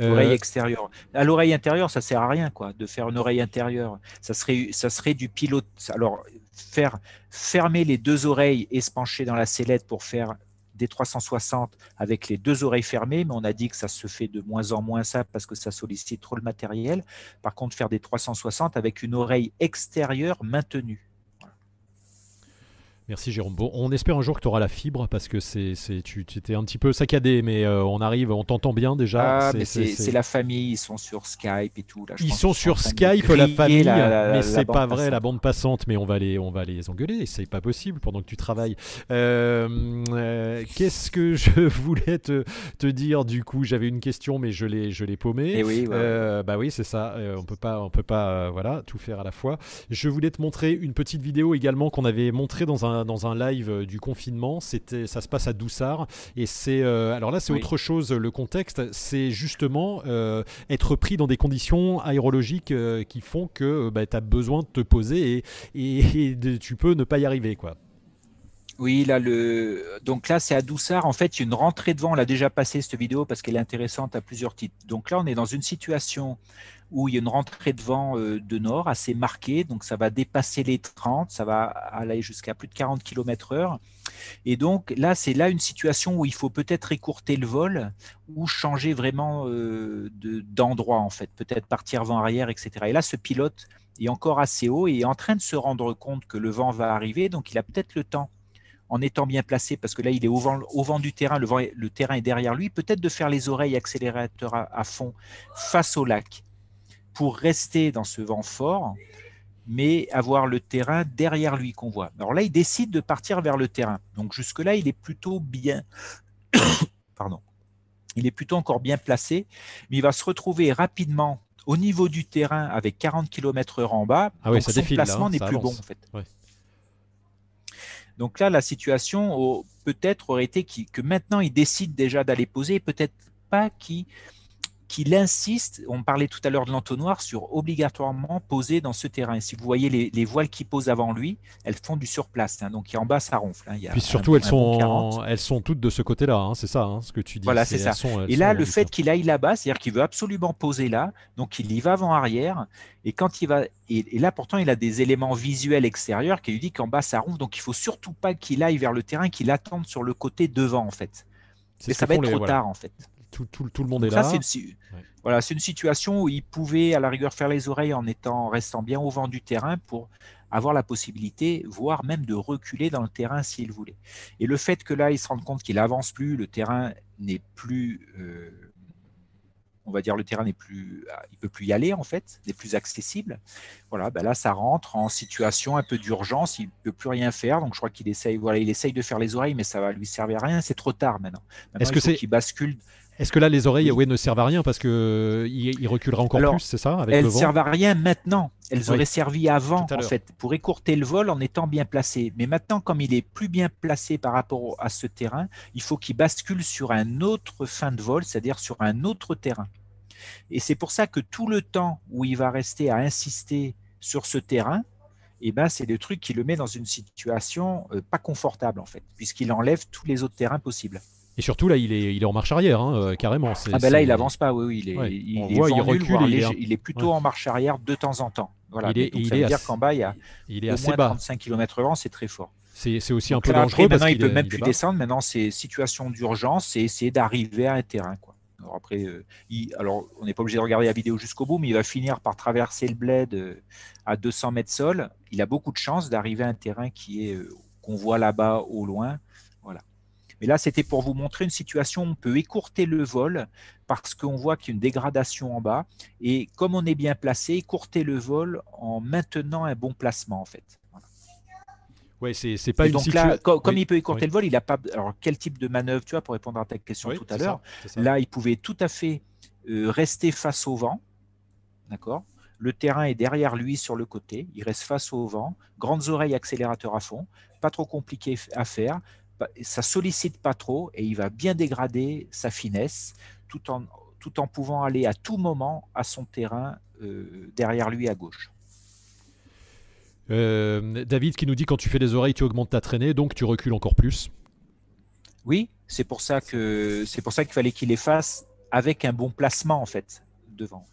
Oreille extérieure. À l'oreille intérieure, ça sert à rien, quoi, de faire une oreille intérieure. Ça serait, ça serait du pilote. Alors, faire fermer les deux oreilles et se pencher dans la sellette pour faire des 360 avec les deux oreilles fermées, mais on a dit que ça se fait de moins en moins ça parce que ça sollicite trop le matériel. Par contre, faire des 360 avec une oreille extérieure maintenue. Merci Jérôme. Bon, on espère un jour que tu auras la fibre parce que c'est, tu étais un petit peu saccadé, mais euh, on arrive, on t'entend bien déjà. Ah, c'est, la famille, ils sont sur Skype et tout. ils sont sur Skype, la famille, mais c'est pas vrai, la bande passante, mais on va les, on va les engueuler, c'est pas possible pendant que tu travailles. Euh, euh, qu'est-ce que je voulais te, te, dire du coup? J'avais une question, mais je l'ai, je l'ai paumée. Et eh oui, bah oui, c'est ça. on peut pas, on peut pas, voilà, tout faire à la fois. Je voulais te montrer une petite vidéo également qu'on avait montré dans un dans un live euh, du confinement. C'était, ça se passe à Doussard. Et c'est, euh, alors là, c'est autre chose. Le contexte, c'est justement euh, être pris dans des conditions aérologiques qui font que bah, tu as besoin de te poser et, et, tu peux ne pas y arriver, quoi. Oui, là, le... donc là, c'est à Doussard. En fait, il y a une rentrée de vent. On l'a déjà passé cette vidéo parce qu'elle est intéressante à plusieurs titres. Donc là, on est dans une situation où il y a une rentrée de vent euh, de nord assez marquée, donc ça va dépasser les 30, ça va aller jusqu'à plus de 40 km heure. Et donc là, c'est là une situation où il faut peut-être écourter le vol ou changer vraiment euh, d'endroit en fait, peut-être partir vent arrière, etc. Et là, ce pilote est encore assez haut et est en train de se rendre compte que le vent va arriver, donc il a peut-être le temps en étant bien placé, parce que là, il est au vent, au vent du terrain, le, vent, le terrain est derrière lui, peut-être de faire les oreilles accélérateurs à, fond face au lac pour rester dans ce vent fort, mais avoir le terrain derrière lui qu'on voit. Alors là, il décide de partir vers le terrain. Donc jusque-là, il est plutôt bien. Pardon. Il est plutôt encore bien placé, mais il va se retrouver rapidement au niveau du terrain avec 40 km/h en bas. Ah oui, ça son placement hein, n'est plus bon en fait. Donc là, la situation peut-être aurait été que maintenant il décide déjà d'aller poser, peut-être pas qu'il qu'il insiste, on parlait tout à l'heure de l'entonnoir, sur obligatoirement poser dans ce terrain. si vous voyez les, voiles qui posent avant lui, elles font du surplace. Hein. donc en bas, ça ronfle. Hein. Il Puis surtout, elles, sont, elles sont toutes de ce côté-là. Hein. c'est ça ce que tu dis. Voilà, c'est ça. et là, le fait qu'il aille là-bas, c'est-à-dire qu'il veut absolument poser là, donc il y va avant-arrière. Et quand il va, et, là pourtant, il a des éléments visuels extérieurs qui lui dit qu'en bas, ça ronfle. Donc il faut surtout pas qu'il aille vers le terrain, qu'il attende sur le côté devant, en fait. Mais ça va être trop tard, en fait tout, tout, tout, le monde est là. Voilà, c'est une situation où il pouvait à la rigueur faire les oreilles en étant restant bien au vent du terrain pour avoir la possibilité, voire même de reculer dans le terrain s'il voulait. Et le fait que là, il se rende compte qu'il avance plus, le terrain n'est plus, euh, on va dire, le terrain n'est plus, il peut plus y aller en fait, n'est plus accessible. Voilà, ben là, ça rentre en situation un peu d'urgence, il peut plus rien faire. Donc, je crois qu'il essaye, voilà, il essaye de faire les oreilles, mais ça va lui servir à rien. C'est trop tard maintenant. Est-ce que c'est qu'il bascule est-ce que là, les oreilles ne servent à rien parce qu'il il reculera encore plus, c'est ça avec Elles ne servent à rien maintenant. Elles auraient servi avant, en fait, pour écourter le vol en étant bien placé. Mais maintenant, comme il est plus bien placé par rapport à ce terrain, il faut qu'il bascule sur un autre fin de vol, c'est-à-dire sur un autre terrain. Et c'est pour ça que tout le temps où il va rester à insister sur ce terrain, eh ben, c'est le truc qui le met dans une situation euh, pas confortable, en fait, puisqu'il enlève tous les autres terrains possibles. Et surtout, là, il est, il est en marche arrière, hein, euh, carrément. Ah ben là, il avance pas, oui, oui. Il est, il, il recule. il, est... plutôt en marche arrière de temps en temps. Voilà. Il est, ça veut dire qu'en bas, il y a il est au assez moins bas. 35 km/h, c'est très fort. C'est aussi un peu dangereux. Après, maintenant, il peut même plus descendre. Maintenant, c'est situation d'urgence, c'est essayer d'arriver à un terrain. Quoi. Alors après, euh, alors on n'est pas obligé de regarder la vidéo jusqu'au bout, mais il va finir par traverser le bled euh, à 200 mètres sol. Il a beaucoup de chance d'arriver à un terrain qui est qu'on voit là-bas au loin. Mais là, c'était pour vous montrer une situation où on peut écourter le vol parce qu'on voit qu'il y a une dégradation en bas. Et comme on est bien placé, écourter le vol en maintenant un bon placement, en fait. Ouais, c'est pas une donc là, comme il peut écourter le vol, il a pas. Alors, quel type de manœuvre, tu vois, pour répondre à ta question tout à l'heure Là, il pouvait tout à fait euh, rester face au vent. D'accord? Le terrain est derrière lui sur le côté, il reste face au vent, grandes oreilles accélérateur à fond, pas trop compliqué à faire, ça sollicite pas trop et il va bien dégrader sa finesse tout en, tout en pouvant aller à tout moment à son terrain euh, derrière lui à gauche. Euh, David qui nous dit quand tu fais des oreilles, tu augmentes ta traînée, donc tu recules encore plus. Oui, c'est pour ça que c'est pour ça qu'il fallait qu'il les fasse avec un bon placement en fait devant.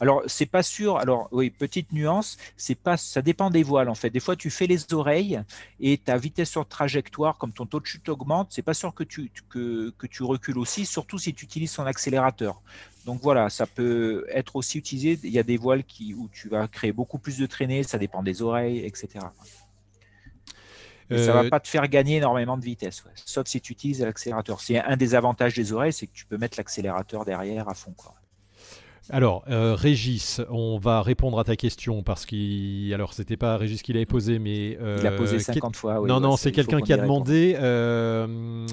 Alors, c'est pas sûr. Alors, oui, petite nuance, c'est pas, ça dépend des voiles en fait. Des fois, tu fais les oreilles et ta vitesse sur trajectoire, comme ton taux de chute augmente, c'est pas sûr que tu, que, que tu recules aussi, surtout si tu utilises ton accélérateur. Donc voilà, ça peut être aussi utilisé. Il y a des voiles qui, où tu vas créer beaucoup plus de traînées, ça dépend des oreilles, etc. Ça Ça va euh, pas te faire gagner énormément de vitesse, sauf si tu utilises l'accélérateur. C'est un des avantages des oreilles, c'est que tu peux mettre l'accélérateur derrière à fond. Quoi. Alors, euh, Régis, on va répondre à ta question parce qu'il. Alors, c'était pas Régis qui l'avait posé, mais. Euh, il a posé 50 fois. non, non, c'est quelqu'un qui a demandé. Euh,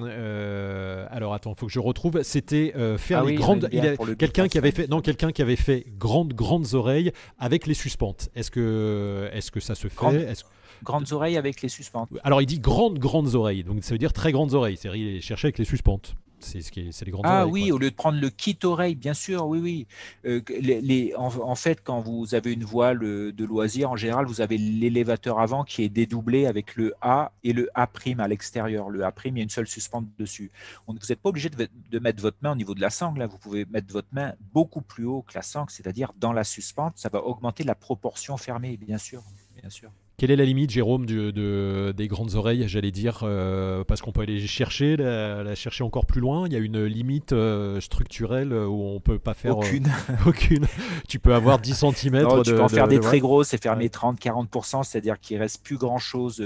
alors, attends, il faut que je retrouve. C'était faire ah les grandes. Quelqu'un qui avait fait. Non, quelqu'un qui avait fait grandes, grandes oreilles avec les suspentes. Est-ce que, est-ce que ça se fait? Grandes oreilles avec les suspentes. Alors, il dit grandes, grandes oreilles. Donc, ça veut dire très grandes oreilles. C'est-à-dire, il cherchait avec les suspentes. C'est ce qui c'est les grandes Ah oui, au lieu de prendre le kit oreille, bien sûr, oui, oui. Euh, les, en, fait, quand vous avez une voile de loisir, en général, vous avez l'élévateur avant qui est dédoublé avec le A et le A' à l'extérieur. Le A', il y a une seule suspente dessus. vous n'êtes pas obligé de, mettre votre main au niveau de la sangle. Là. Vous pouvez mettre votre main beaucoup plus haut que la sangle, c'est-à-dire dans la suspente. Ça va augmenter la proportion fermée, bien sûr. Bien sûr. Quelle est la limite, Jérôme, de, des grandes oreilles, j'allais dire euh, Parce qu'on peut aller chercher, la, chercher encore plus loin. Il y a une limite euh, structurelle où on peut pas faire. Euh, aucune. aucune. Tu peux avoir 10 cm. Non, tu peux en faire des très grosses et fermer 30-40%, c'est-à-dire qu'il reste plus grand-chose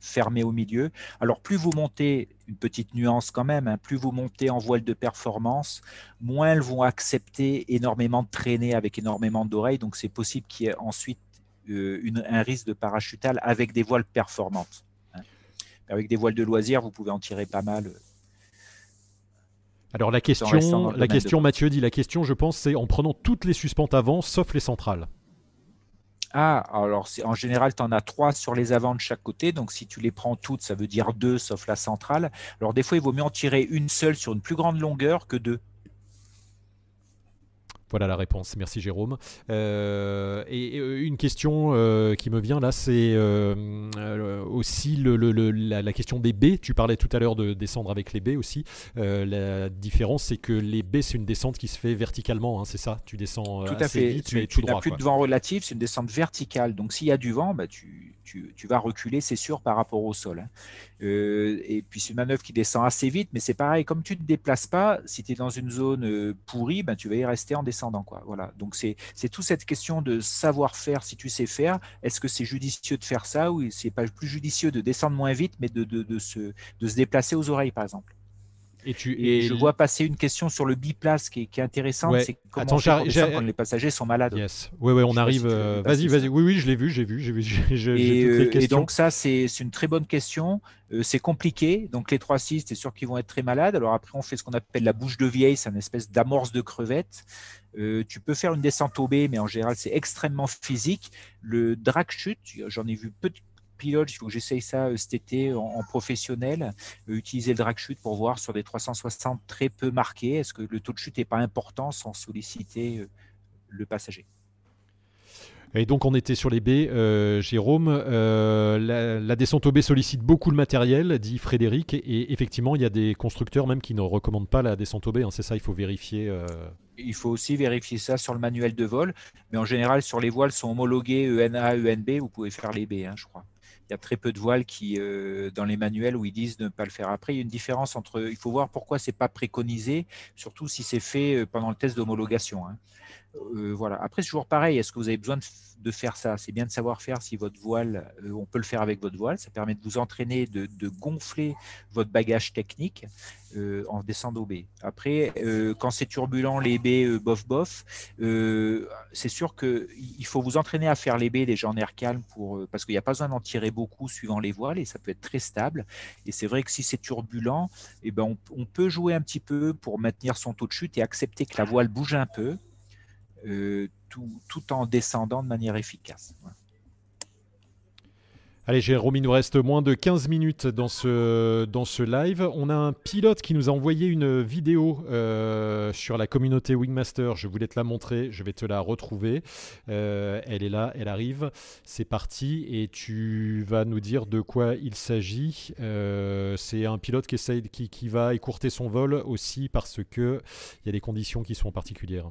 fermé au milieu. Alors plus vous montez, une petite nuance quand même, hein, plus vous montez en voile de performance, moins elles vont accepter énormément de traîner avec énormément d'oreilles. Donc c'est possible qu'il euh, un risque de parachutal avec des voiles performantes. Hein. Avec des voiles de loisirs, vous pouvez en tirer pas mal. Euh, Alors la question, la question Mathieu dit, la question je pense c'est en prenant toutes les suspentes avant, sauf les centrales. Ah, alors en général, tu en as trois sur les avant de chaque côté. Donc, si tu les prends toutes, ça veut dire deux, sauf la centrale. Alors, des fois, il vaut mieux en tirer une seule sur une plus grande longueur que deux. Voilà la réponse. Merci Jérôme. Euh, et, euh, une question euh, qui me vient là, c'est aussi le, la, question des baies. Tu parlais tout à l'heure de descendre avec les baies aussi. la différence, c'est que les baies, c'est une descente qui se fait verticalement. Hein, c'est ça? Tu descends tout à fait. vite, tu, tu n'as plus de vent relatif, c'est une descente verticale. Donc s'il y a du vent, bah, tu, tu, vas reculer, c'est sûr, par rapport au sol. Hein. Euh, et puis c'est une manœuvre qui descend assez vite, mais c'est pareil, comme tu ne te déplaces pas, si tu es dans une zone euh, pourrie, ben, tu vas y rester en descendant. Quoi. Voilà. Donc c'est toute cette question de savoir-faire, si tu sais faire, est-ce que c'est judicieux de faire ça ou c'est pas plus judicieux de descendre moins vite, mais de, se déplacer aux oreilles, par exemple? Et, tu, et, je vois passer une question sur le biplace qui est, qui est intéressante. C'est comment Attends, quand les passagers sont malades. Yes. Oui, ouais, on arrive. Euh, vas-y, vas-y. Oui, oui, je l'ai vu, j'ai vu, j'ai vu. et, euh, et, donc ça, c'est une très bonne question. Euh, c'est compliqué. Donc les trois cis, c'est sûr qu'ils vont être très malades. Alors après, on fait ce qu'on appelle la bouche de vieille, c'est une espèce d'amorce de crevette. tu peux faire une descente au B, mais en général, c'est extrêmement physique. Le drag chute, j'en ai vu peu de pilote, il faut que j'essaye ça euh, cet été en, professionnel, euh, utiliser le drag chute pour voir sur des 360 très peu marqués, est-ce que le taux de chute n'est pas important sans solliciter euh, le passager? Et donc on était sur les baies, Jérôme. la, descente au B sollicite beaucoup le matériel, dit Frédéric. Et, effectivement, il y a des constructeurs même qui ne recommandent pas la descente au B. Hein. c'est ça, il faut vérifier. Il faut aussi vérifier ça sur le manuel de vol. Mais en général, sur les voiles sont homologués ENA, ENB. Vous pouvez faire les B, hein, je crois il y a très peu de voiles qui, euh, dans les manuels où ils disent ne pas le faire. Après, il y a une différence entre. Il faut voir pourquoi c'est pas préconisé, surtout si c'est fait euh, pendant le test d'homologation. Hein. Euh, voilà. Après, c'est toujours pareil. Est-ce que vous avez besoin de, faire ça? C'est bien de savoir faire si votre voile, euh, on peut le faire avec votre voile. Ça permet de vous entraîner, de, gonfler votre bagage technique euh, en descendant au B. Après, quand c'est turbulent, les B, bof, bof, c'est sûr qu'il faut vous entraîner à faire les B déjà en air calme pour, parce qu'il n'y a pas besoin d'en tirer beaucoup suivant les voiles et ça peut être très stable. Et c'est vrai que si c'est turbulent, eh ben on peut jouer un petit peu pour maintenir son taux de chute et accepter que la voile bouge un peu euh, tout, en descendant de manière efficace. Allez Jérôme, il nous reste moins de 15 minutes dans ce, dans ce live. On a un pilote qui nous a envoyé une vidéo euh, sur la communauté Wingmaster. Je voulais te la montrer, je vais te la retrouver. Euh, elle est là, elle arrive. C'est parti et tu vas nous dire de quoi il s'agit. C'est un pilote qui, qui va écourter son vol aussi parce qu'il y a des conditions qui sont particulières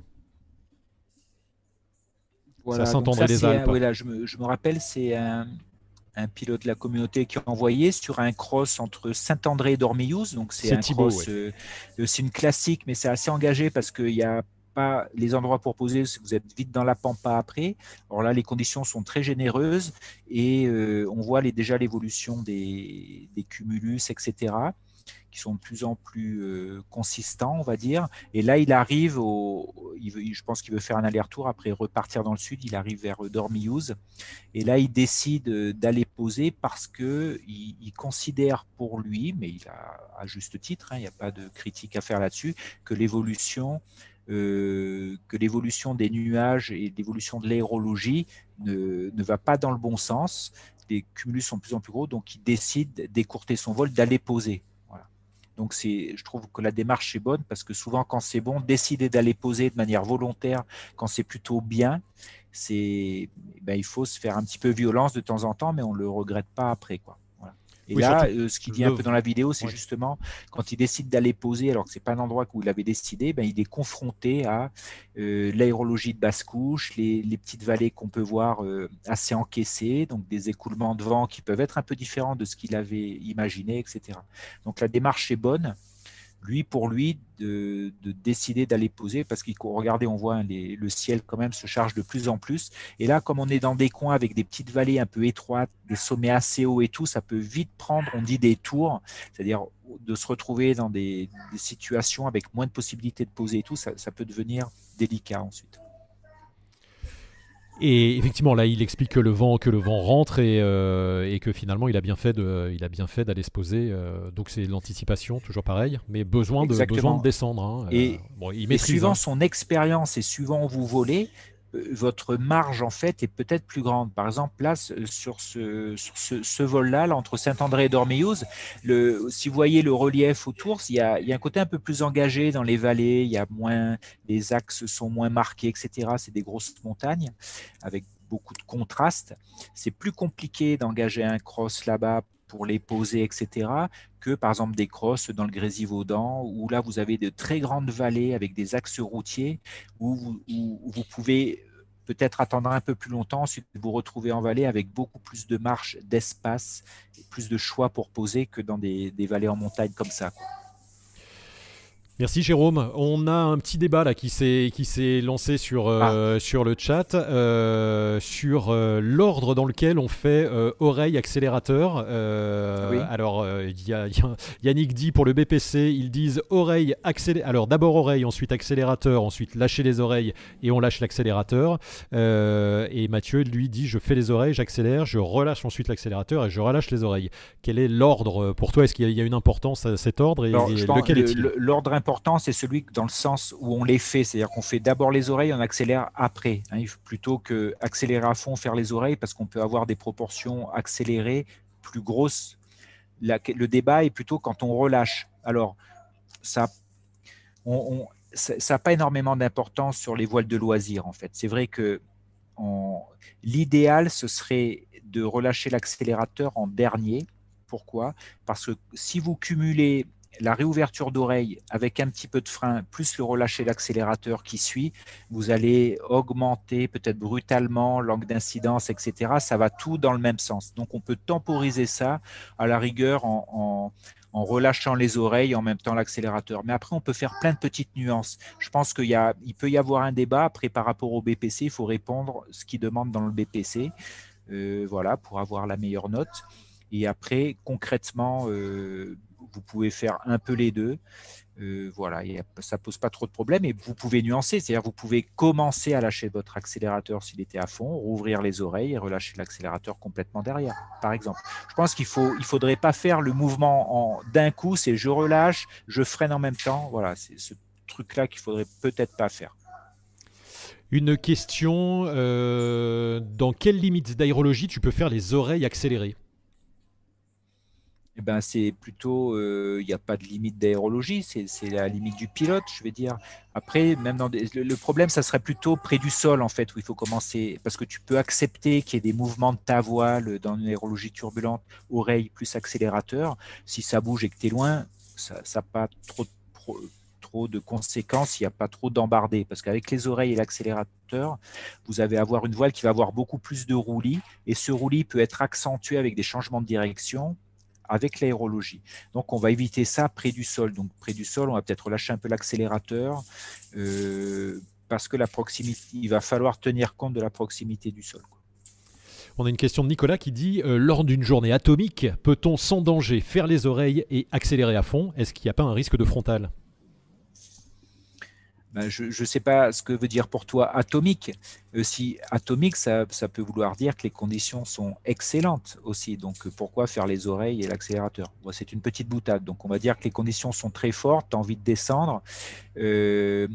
ça s'entendrait les Alpes. je, me, rappelle, c'est un, pilote de la communauté qui a envoyé sur un cross entre Saint-André et Dormillouz. Donc c'est un cross, euh, c'est une classique, mais c'est assez engagé parce qu'il y a pas les endroits pour poser, vous êtes vite dans la pampa après. Alors là, les conditions sont très généreuses et euh, on voit les, déjà l'évolution des, des, cumulus, etc qui sont de plus en plus euh, consistants, on va dire. Et là, il arrive au, je pense qu'il veut faire un aller-retour après repartir dans le sud. Il arrive vers Dormiouz et là, il décide d'aller poser parce que il, considère pour lui, mais il a à juste titre, hein, il n'y a pas de critique à faire là-dessus, que l'évolution euh, que l'évolution des nuages et l'évolution de l'aérologie ne, ne, va pas dans le bon sens. Les cumulus sont de plus en plus gros, donc il décide d'écourter son vol, d'aller poser. Donc je trouve que la démarche est bonne parce que souvent quand c'est bon, décider d'aller poser de manière volontaire quand c'est plutôt bien, c'est, ben, il faut se faire un petit peu violence de temps en temps, mais on le regrette pas après quoi. Et là, euh, ce qu'il dit un peu dans la vidéo, c'est justement quand il décide d'aller poser, alors que c'est pas un endroit où il avait décidé, ben, il est confronté à euh, l'aérologie de basse couche, les, petites vallées qu'on peut voir euh, assez encaissées, donc des écoulements de vent qui peuvent être un peu différents de ce qu'il avait imaginé, etc. Donc la démarche est bonne lui, pour lui, de, décider d'aller poser, parce qu'il regardez, on voit hein, le ciel quand même se charge de plus en plus. Et là, comme on est dans des coins avec des petites vallées un peu étroites, des sommets assez hauts et tout, ça peut vite prendre, on dit des tours, c'est-à-dire de se retrouver dans des, situations avec moins de possibilités de poser et tout, ça peut devenir délicat ensuite. Et effectivement, là, il explique que le vent, que le vent rentre et, euh, et que finalement, il a bien fait de, il a bien fait d'aller se poser. Euh, donc c'est l'anticipation, toujours pareil, mais besoin de, besoin de descendre. Hein. Et, euh, bon, il maîtrise, suivant hein. son expérience et suivant où vous volez, euh, votre marge en fait est peut-être plus grande. Par exemple, là, sur ce, vol-là, entre Saint-André et Dormillouz, si vous voyez le relief autour, il y, a, il y, a, un côté un peu plus engagé dans les vallées, il y a moins, les axes sont moins marqués, etc. C'est des grosses montagnes avec beaucoup de contraste. C'est plus compliqué d'engager un cross là-bas pour les poser, etc., que par exemple des crosses dans le Grésivaudan, où là vous avez de très grandes vallées avec des axes routiers, où vous, pouvez peut-être attendre un peu plus longtemps, ensuite vous retrouvez en vallée avec beaucoup plus de marche, d'espace, plus de choix pour poser que dans des, vallées en montagne comme ça. Merci Jérôme. On a un petit débat là qui s'est qui s'est lancé sur euh, ah. sur le chat euh, sur euh, l'ordre dans lequel on fait oreille accélérateur. Alors il y, a Yannick dit pour le BPC ils disent oreille accélérateur. Alors d'abord oreille, ensuite accélérateur, ensuite lâcher les oreilles et on lâche l'accélérateur. et Mathieu lui dit je fais les oreilles, j'accélère, je relâche ensuite l'accélérateur et je relâche les oreilles. Quel est l'ordre pour toi? Est-ce qu'il y, a une importance à cet ordre et, lequel est-il? L'ordre important, c'est celui dans le sens où on les fait, c'est-à-dire qu'on fait d'abord les oreilles, on accélère après, hein, plutôt que accélérer à fond, faire les oreilles, parce qu'on peut avoir des proportions accélérées plus grosses. le débat est plutôt quand on relâche. Alors, ça n'a pas énormément d'importance sur les voiles de loisirs, en fait. C'est vrai que l'idéal, ce serait de relâcher l'accélérateur en dernier. Pourquoi? Parce que si vous cumulez la réouverture d'oreille avec un petit peu de frein, plus le relâcher l'accélérateur qui suit, vous allez augmenter peut-être brutalement l'angle d'incidence, etc. Ça va tout dans le même sens. Donc on peut temporiser ça à la rigueur en, relâchant les oreilles en même temps l'accélérateur. Mais après, on peut faire plein de petites nuances. Je pense qu'il il peut y avoir un débat. Après, par rapport au BPC, il faut répondre ce qu'il demande dans le BPC. Euh, voilà, pour avoir la meilleure note. Et après, concrètement, euh, vous pouvez faire un peu les deux. Euh, voilà, et ça pose pas trop de problèmes et vous pouvez nuancer, c'est-à-dire vous pouvez commencer à lâcher votre accélérateur s'il était à fond, rouvrir les oreilles et relâcher l'accélérateur complètement derrière, par exemple. Je pense qu'il faut, il faudrait pas faire le mouvement d'un coup, c'est je relâche, je freine en même temps. Voilà, c'est ce truc-là qu'il faudrait peut-être pas faire. Une question euh, dans quelles limites d'aérologie tu peux faire les oreilles accélérées? Eh ben, c'est plutôt, il euh, n'y a pas de limite d'aérologie, c'est la limite du pilote, je vais dire. Après, même dans le, problème, ça serait plutôt près du sol, en fait, où il faut commencer, parce que tu peux accepter qu'il y ait des mouvements de ta voile dans une aérologie turbulente, oreille plus accélérateur. Si ça bouge et que tu es loin, ça n'a pas trop, trop, de conséquences, il n'y a pas trop d'embardé, parce qu'avec les oreilles et l'accélérateur, vous allez avoir une voile qui va avoir beaucoup plus de roulis, et ce roulis peut être accentué avec des changements de direction avec l'aérologie. Donc, on va éviter ça près du sol. Donc, près du sol, on va peut-être relâcher un peu l'accélérateur euh, parce que la proximité, il va falloir tenir compte de la proximité du sol. On a une question de Nicolas qui dit euh, Lors d'une journée atomique, peut-on sans danger faire les oreilles et accélérer à fond? Est-ce qu'il n'y a pas un risque de frontal? Ben, je ne sais pas ce que veut dire pour toi atomique. Euh, si atomique, ça, peut vouloir dire que les conditions sont excellentes aussi. Donc euh, pourquoi faire les oreilles et l'accélérateur? C'est une petite boutade. Donc on va dire que les conditions sont très fortes, tu as envie de descendre. Euh,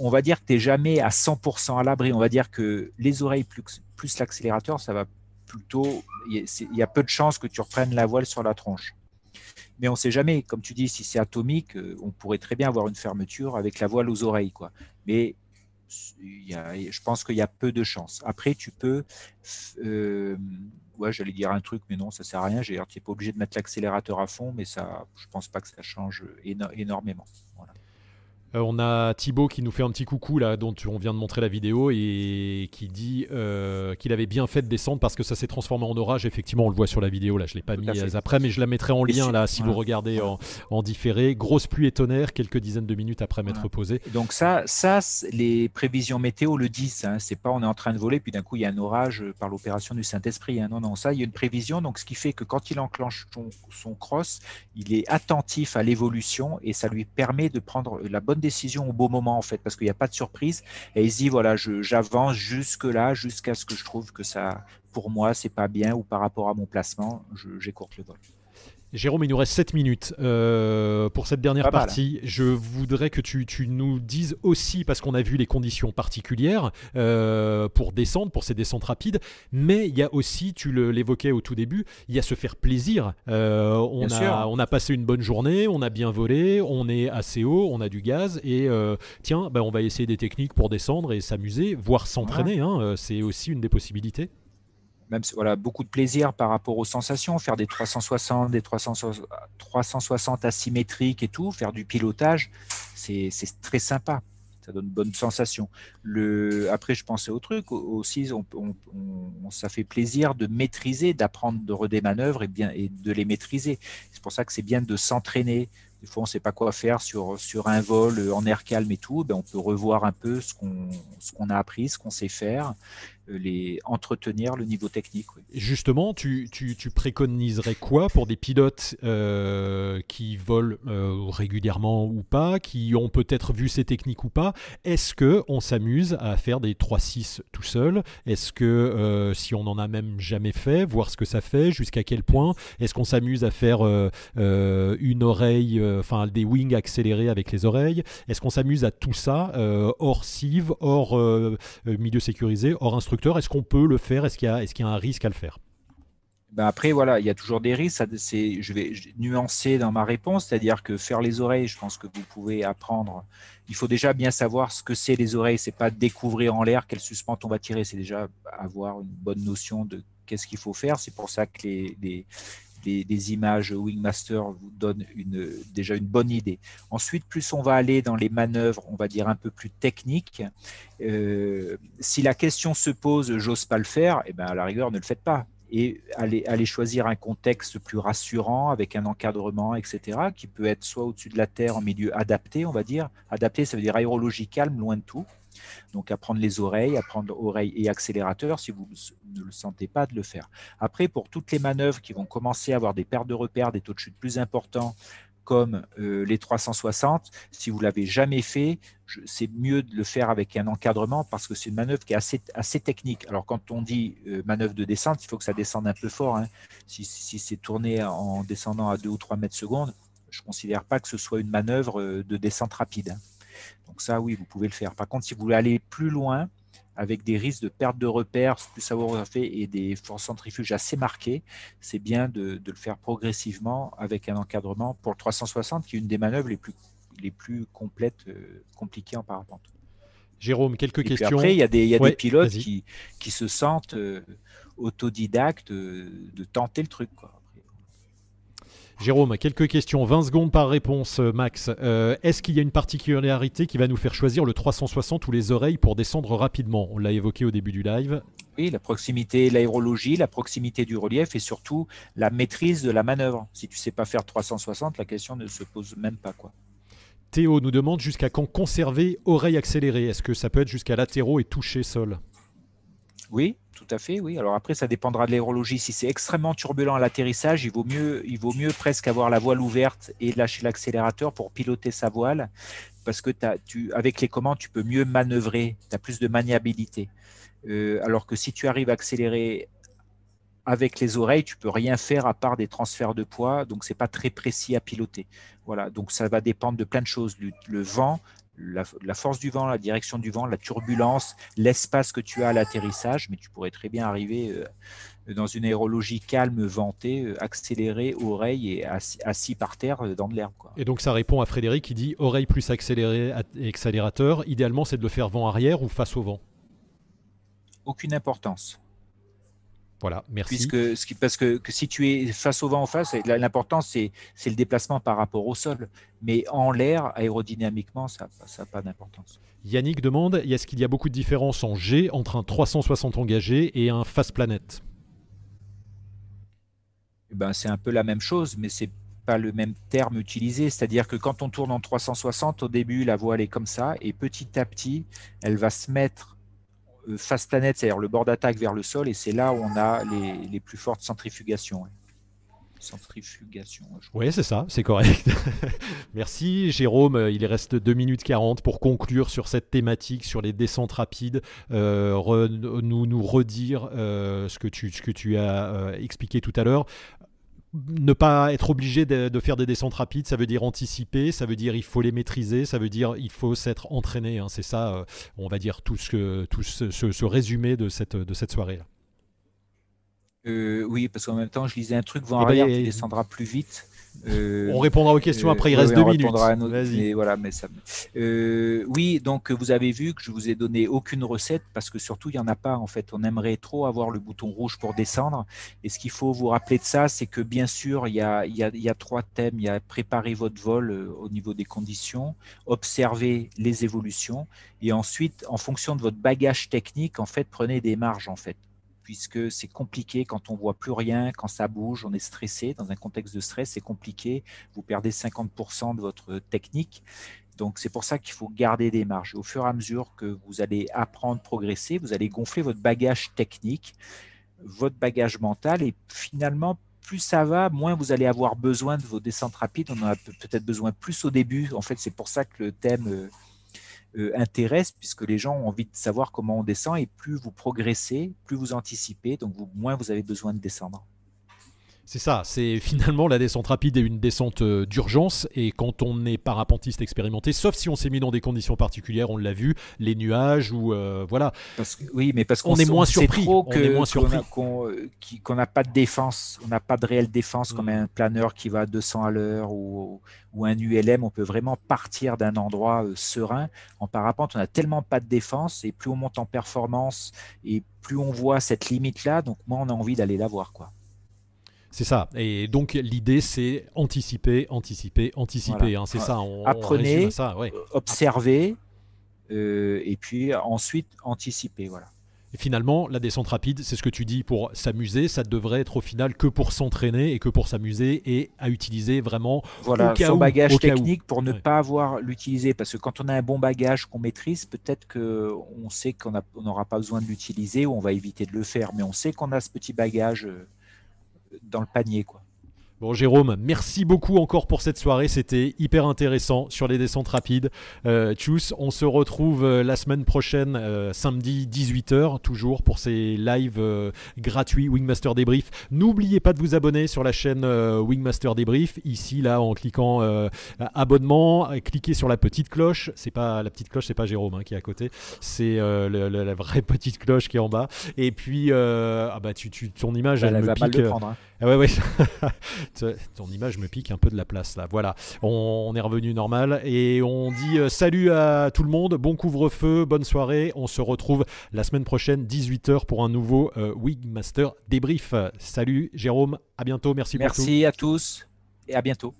on va dire que tu n'es jamais à 100% à l'abri. On va dire que les oreilles plus, l'accélérateur, ça va plutôt. Il y a peu de chances que tu reprennes la voile sur la tronche mais on ne sait jamais. Comme tu dis, si c'est atomique, euh, on pourrait très bien avoir une fermeture avec la voile aux oreilles. Quoi. Mais je pense qu'il y a peu de chances. Après, tu peux. Euh, ouais, j'allais dire un truc, mais non, ça sert à rien. Tu n'es pas obligé de mettre l'accélérateur à fond, mais ça, je ne pense pas que ça change énormément. Euh, on a Thibaut qui nous fait un petit coucou là, dont on vient de montrer la vidéo et qui dit euh, qu'il avait bien fait de descendre parce que ça s'est transformé en orage. Effectivement, on le voit sur la vidéo là, je l'ai pas mis après, mais je la mettrai en lien là si vous regardez en, différé. Grosse pluie et tonnerre, quelques dizaines de minutes après m'être posé. Donc ça, ça, les prévisions météo le disent. Hein. C'est pas on est en train de voler puis d'un coup il y a un orage par l'opération du Saint-Esprit. Hein. Non, non, ça il y a une prévision. Donc ce qui fait que quand il enclenche son cross, il est attentif à l'évolution et ça lui permet de prendre la bonne décision au bon moment en fait, parce qu'il n'y a pas de surprise. Et il se dit voilà, j'avance jusque là, jusqu'à ce que je trouve que ça, pour moi, c'est pas bien ou par rapport à mon placement, j'écourte le vol. Jérôme, il nous reste 7 minutes euh, pour cette dernière partie. Je voudrais que tu, nous dises aussi, parce qu'on a vu les conditions particulières euh, pour descendre, pour ces descentes rapides, mais il y a aussi, tu l'évoquais au tout début, il y a se faire plaisir. Euh, on, a, on, a, passé une bonne journée, on a bien volé, on est assez haut, on a du gaz, et tiens, ben, on va essayer des techniques pour descendre et s'amuser, voire s'entraîner. Hein, c'est aussi une des possibilités voilà, beaucoup de plaisir par rapport aux sensations, faire des 360, des 360 asymétriques et tout, faire du pilotage, c'est très sympa. ça donne bonne sensation. Le, après, je pensais au truc aussi, ça fait plaisir de maîtriser, d'apprendre de des manœuvres et, bien, et de les maîtriser. C'est pour ça que c'est bien de s'entraîner. Des fois, on ne sait pas quoi faire sur, sur un vol en air calme et tout. Ben, on peut revoir un peu ce qu'on a appris, ce qu'on sait faire les entretenir le niveau technique. Justement, tu, préconiserais quoi pour des pilotes euh, qui volent euh, régulièrement ou pas, qui ont peut-être vu ces techniques ou pas? Est-ce que on s'amuse à faire des 3-6 tout seul? Est-ce que si on n'en a même jamais fait, voir ce que ça fait, jusqu'à quel point? Est-ce qu'on s'amuse à faire une oreille, enfin des wings accélérés avec les oreilles? Est-ce qu'on s'amuse à tout ça hors cive, hors milieu sécurisé, hors instruction est-ce qu'on peut le faire? Est-ce qu'il y, a un risque à le faire? Ben après, voilà, il y a toujours des risques. je vais nuancer dans ma réponse, c'est-à-dire que faire les oreilles, je pense que vous pouvez apprendre. Il faut déjà bien savoir ce que c'est les oreilles. C'est pas découvrir en l'air quelle suspente on va tirer. C'est déjà avoir une bonne notion de qu'est-ce qu'il faut faire. C'est pour ça que les, des, images Wingmaster vous donnent une, déjà une bonne idée. Ensuite, plus on va aller dans les manœuvres, on va dire un peu plus techniques, euh, si la question se pose, j'ose pas le faire, et eh ben à la rigueur, ne le faites pas et aller, aller, choisir un contexte plus rassurant avec un encadrement, etc., qui peut être soit au-dessus de la terre en milieu adapté, on va dire. Adapté, ça veut dire aérologie calme, loin de tout. Donc, apprendre les oreilles, apprendre oreilles et accélérateur si vous ne le sentez pas de le faire. Après, pour toutes les manœuvres qui vont commencer à avoir des pertes de repères, des taux de chute plus importants, comme euh, les 360, si vous l'avez jamais fait, c'est mieux de le faire avec un encadrement parce que c'est une manœuvre qui est assez, technique. Alors quand on dit euh, manœuvre de descente, il faut que ça descende un peu fort. Hein. Si, si c'est tourné en descendant à 2 ou 3 mètres secondes, je ne considère pas que ce soit une manœuvre euh, de descente rapide. Donc ça, oui, vous pouvez le faire. Par contre, si vous voulez aller plus loin, avec des risques de perte de repères plus savoir fait et des forces centrifuges assez marquées, c'est bien de, le faire progressivement avec un encadrement pour le 360, qui est une des manœuvres les plus, les plus complètes, euh, compliquées en parapente. Jérôme, quelques questions. après, il y a des, pilotes qui, qui, se sentent euh, autodidactes euh, de tenter le truc. Quoi. Jérôme, quelques questions, 20 secondes par réponse, euh, Max. Euh, est-ce qu'il y a une particularité qui va nous faire choisir le 360 ou les oreilles pour descendre rapidement? On l'a évoqué au début du live. Oui, la proximité, l'aérologie, la proximité du relief et surtout la maîtrise de la manœuvre. Si tu ne sais pas faire 360, la question ne se pose même pas. quoi. Théo nous demande jusqu'à quand conserver oreille accélérée. Est-ce que ça peut être jusqu'à latéraux et toucher sol? Oui, tout à fait, oui. Alors après, ça dépendra de l'aérologie. Si c'est extrêmement turbulent à l'atterrissage, il vaut mieux, il vaut mieux presque avoir la voile ouverte et lâcher l'accélérateur pour piloter sa voile, parce que tu, avec les commandes, tu peux mieux manœuvrer, tu as plus de maniabilité. Euh, alors que si tu arrives à accélérer avec les oreilles, tu peux rien faire à part des transferts de poids, donc c'est pas très précis à piloter. Voilà, donc ça va dépendre de plein de choses, le vent, la, force du vent, la direction du vent, la turbulence, l'espace que tu as à l'atterrissage, mais tu pourrais très bien arriver euh, dans une aérologie calme, ventée, euh, accélérée, oreille et assis, par terre euh, dans de l'herbe. Et donc ça répond à Frédéric qui dit oreille plus accéléré, accélérateur. Idéalement, c'est de le faire vent arrière ou face au vent? Aucune importance. Voilà, merci. Puisque, parce que, si tu es face au vent en face, l'important c'est le déplacement par rapport au sol. Mais en l'air, aérodynamiquement, ça n'a pas d'importance. Yannick demande est-ce qu'il y a beaucoup de différence en G entre un 360 engagé et un face planète? Eh ben, C'est un peu la même chose, mais c'est pas le même terme utilisé. C'est-à-dire que quand on tourne en 360, au début, la voile est comme ça, et petit à petit, elle va se mettre face planète, c'est-à-dire le bord d'attaque vers le sol, et c'est là où on a les, plus fortes centrifugations. Centrifugation. Oui, c'est ça, c'est correct. Merci Jérôme, il reste 2 minutes 40 pour conclure sur cette thématique, sur les descentes rapides, euh, nous, nous redire euh, ce, que tu, ce que tu as expliqué tout à l'heure ne pas être obligé de, faire des descentes rapides, ça veut dire anticiper, ça veut dire il faut les maîtriser, ça veut dire il faut s'être entraîné. Hein. C'est ça, euh, on va dire, tout ce, tout ce, résumé de cette, de cette soirée-là. Euh, oui, parce qu'en même temps, je lisais un truc, vent eh ben, tu descendras plus vite. Euh, on répondra aux questions après, il reste deux minutes. Mais voilà, mais ça... Euh, oui, donc vous avez vu que je vous ai donné aucune recette parce que surtout il n'y en a pas en fait. On aimerait trop avoir le bouton rouge pour descendre. Et ce qu'il faut vous rappeler de ça, c'est que bien sûr, il y a, il y a, il y a trois thèmes. Il y a préparer votre vol euh, au niveau des conditions, observer les évolutions et ensuite, en fonction de votre bagage technique, en fait, prenez des marges en fait puisque c'est compliqué quand on voit plus rien, quand ça bouge, on est stressé. Dans un contexte de stress, c'est compliqué. Vous perdez 50% de votre technique. Donc c'est pour ça qu'il faut garder des marges. Au fur et à mesure que vous allez apprendre, progresser, vous allez gonfler votre bagage technique, votre bagage mental, et finalement, plus ça va, moins vous allez avoir besoin de vos descentes rapides. On en a peut-être besoin plus au début. En fait, c'est pour ça que le thème euh, intéresse puisque les gens ont envie de savoir comment on descend et plus vous progressez, plus vous anticipez, donc moins vous avez besoin de descendre. C'est ça, c'est finalement la descente rapide et une descente euh, d'urgence. Et quand on est parapentiste expérimenté, sauf si on s'est mis dans des conditions particulières, on l'a vu, les nuages ou euh, voilà. oui, mais parce qu'on est moins surpris. on est moins surpris. Qu'on n'a pas de défense, on n'a pas de réelle défense comme mm. un planeur qui va à 200 à l'heure ou, ou, un ULM. On peut vraiment partir d'un endroit euh, serein. En parapente, on n'a tellement pas de défense et plus on monte en performance et plus on voit cette limite là, donc moins on a envie d'aller la voir, quoi. C'est ça. Et donc l'idée, c'est anticiper, anticiper, anticiper. Hein. c'est ça. Apprenez, ça, observez, euh, et puis ensuite anticiper. Voilà. Et finalement, la descente rapide, c'est ce que tu dis pour s'amuser. Ça devrait être au final que pour s'entraîner et que pour s'améuser et à utiliser vraiment voilà, son bagage technique pour ne pas avoir l'utiliser. Parce que quand on a un bon bagage qu'on maîtrise, peut-être qu'on sait qu'on n'aura pas besoin de l'utiliser ou on va éviter de le faire. Mais on sait qu'on a ce petit bagage. Euh, dans le panier. Quoi. Bon Jérôme, merci beaucoup encore pour cette soirée, c'était hyper intéressant sur les descentes rapides. Euh, tchuss, on se retrouve euh, la semaine prochaine, euh, samedi 18h, toujours pour ces lives euh, gratuits Wingmaster Débrief. N'oubliez pas de vous abonner sur la chaîne Wingmaster Débrief, ici là en cliquant abonnement, cliquez sur la petite cloche, c'est pas la petite cloche, c'est pas Jérôme hein, qui est à côté, c'est la vraie petite cloche qui est en bas. Et puis, ah bah tu, tu ton image, elle, me pique. Hein. Ah ouais, ouais. Ton image me pique un peu de la place là. Voilà, on, est revenu normal et on dit euh, salut à tout le monde, bon couvre-feu, bonne soirée. On se retrouve la semaine prochaine, 18h, pour un nouveau euh, Wigmaster débrief. Salut Jérôme, à bientôt, merci, merci beaucoup. Merci à tous et à bientôt.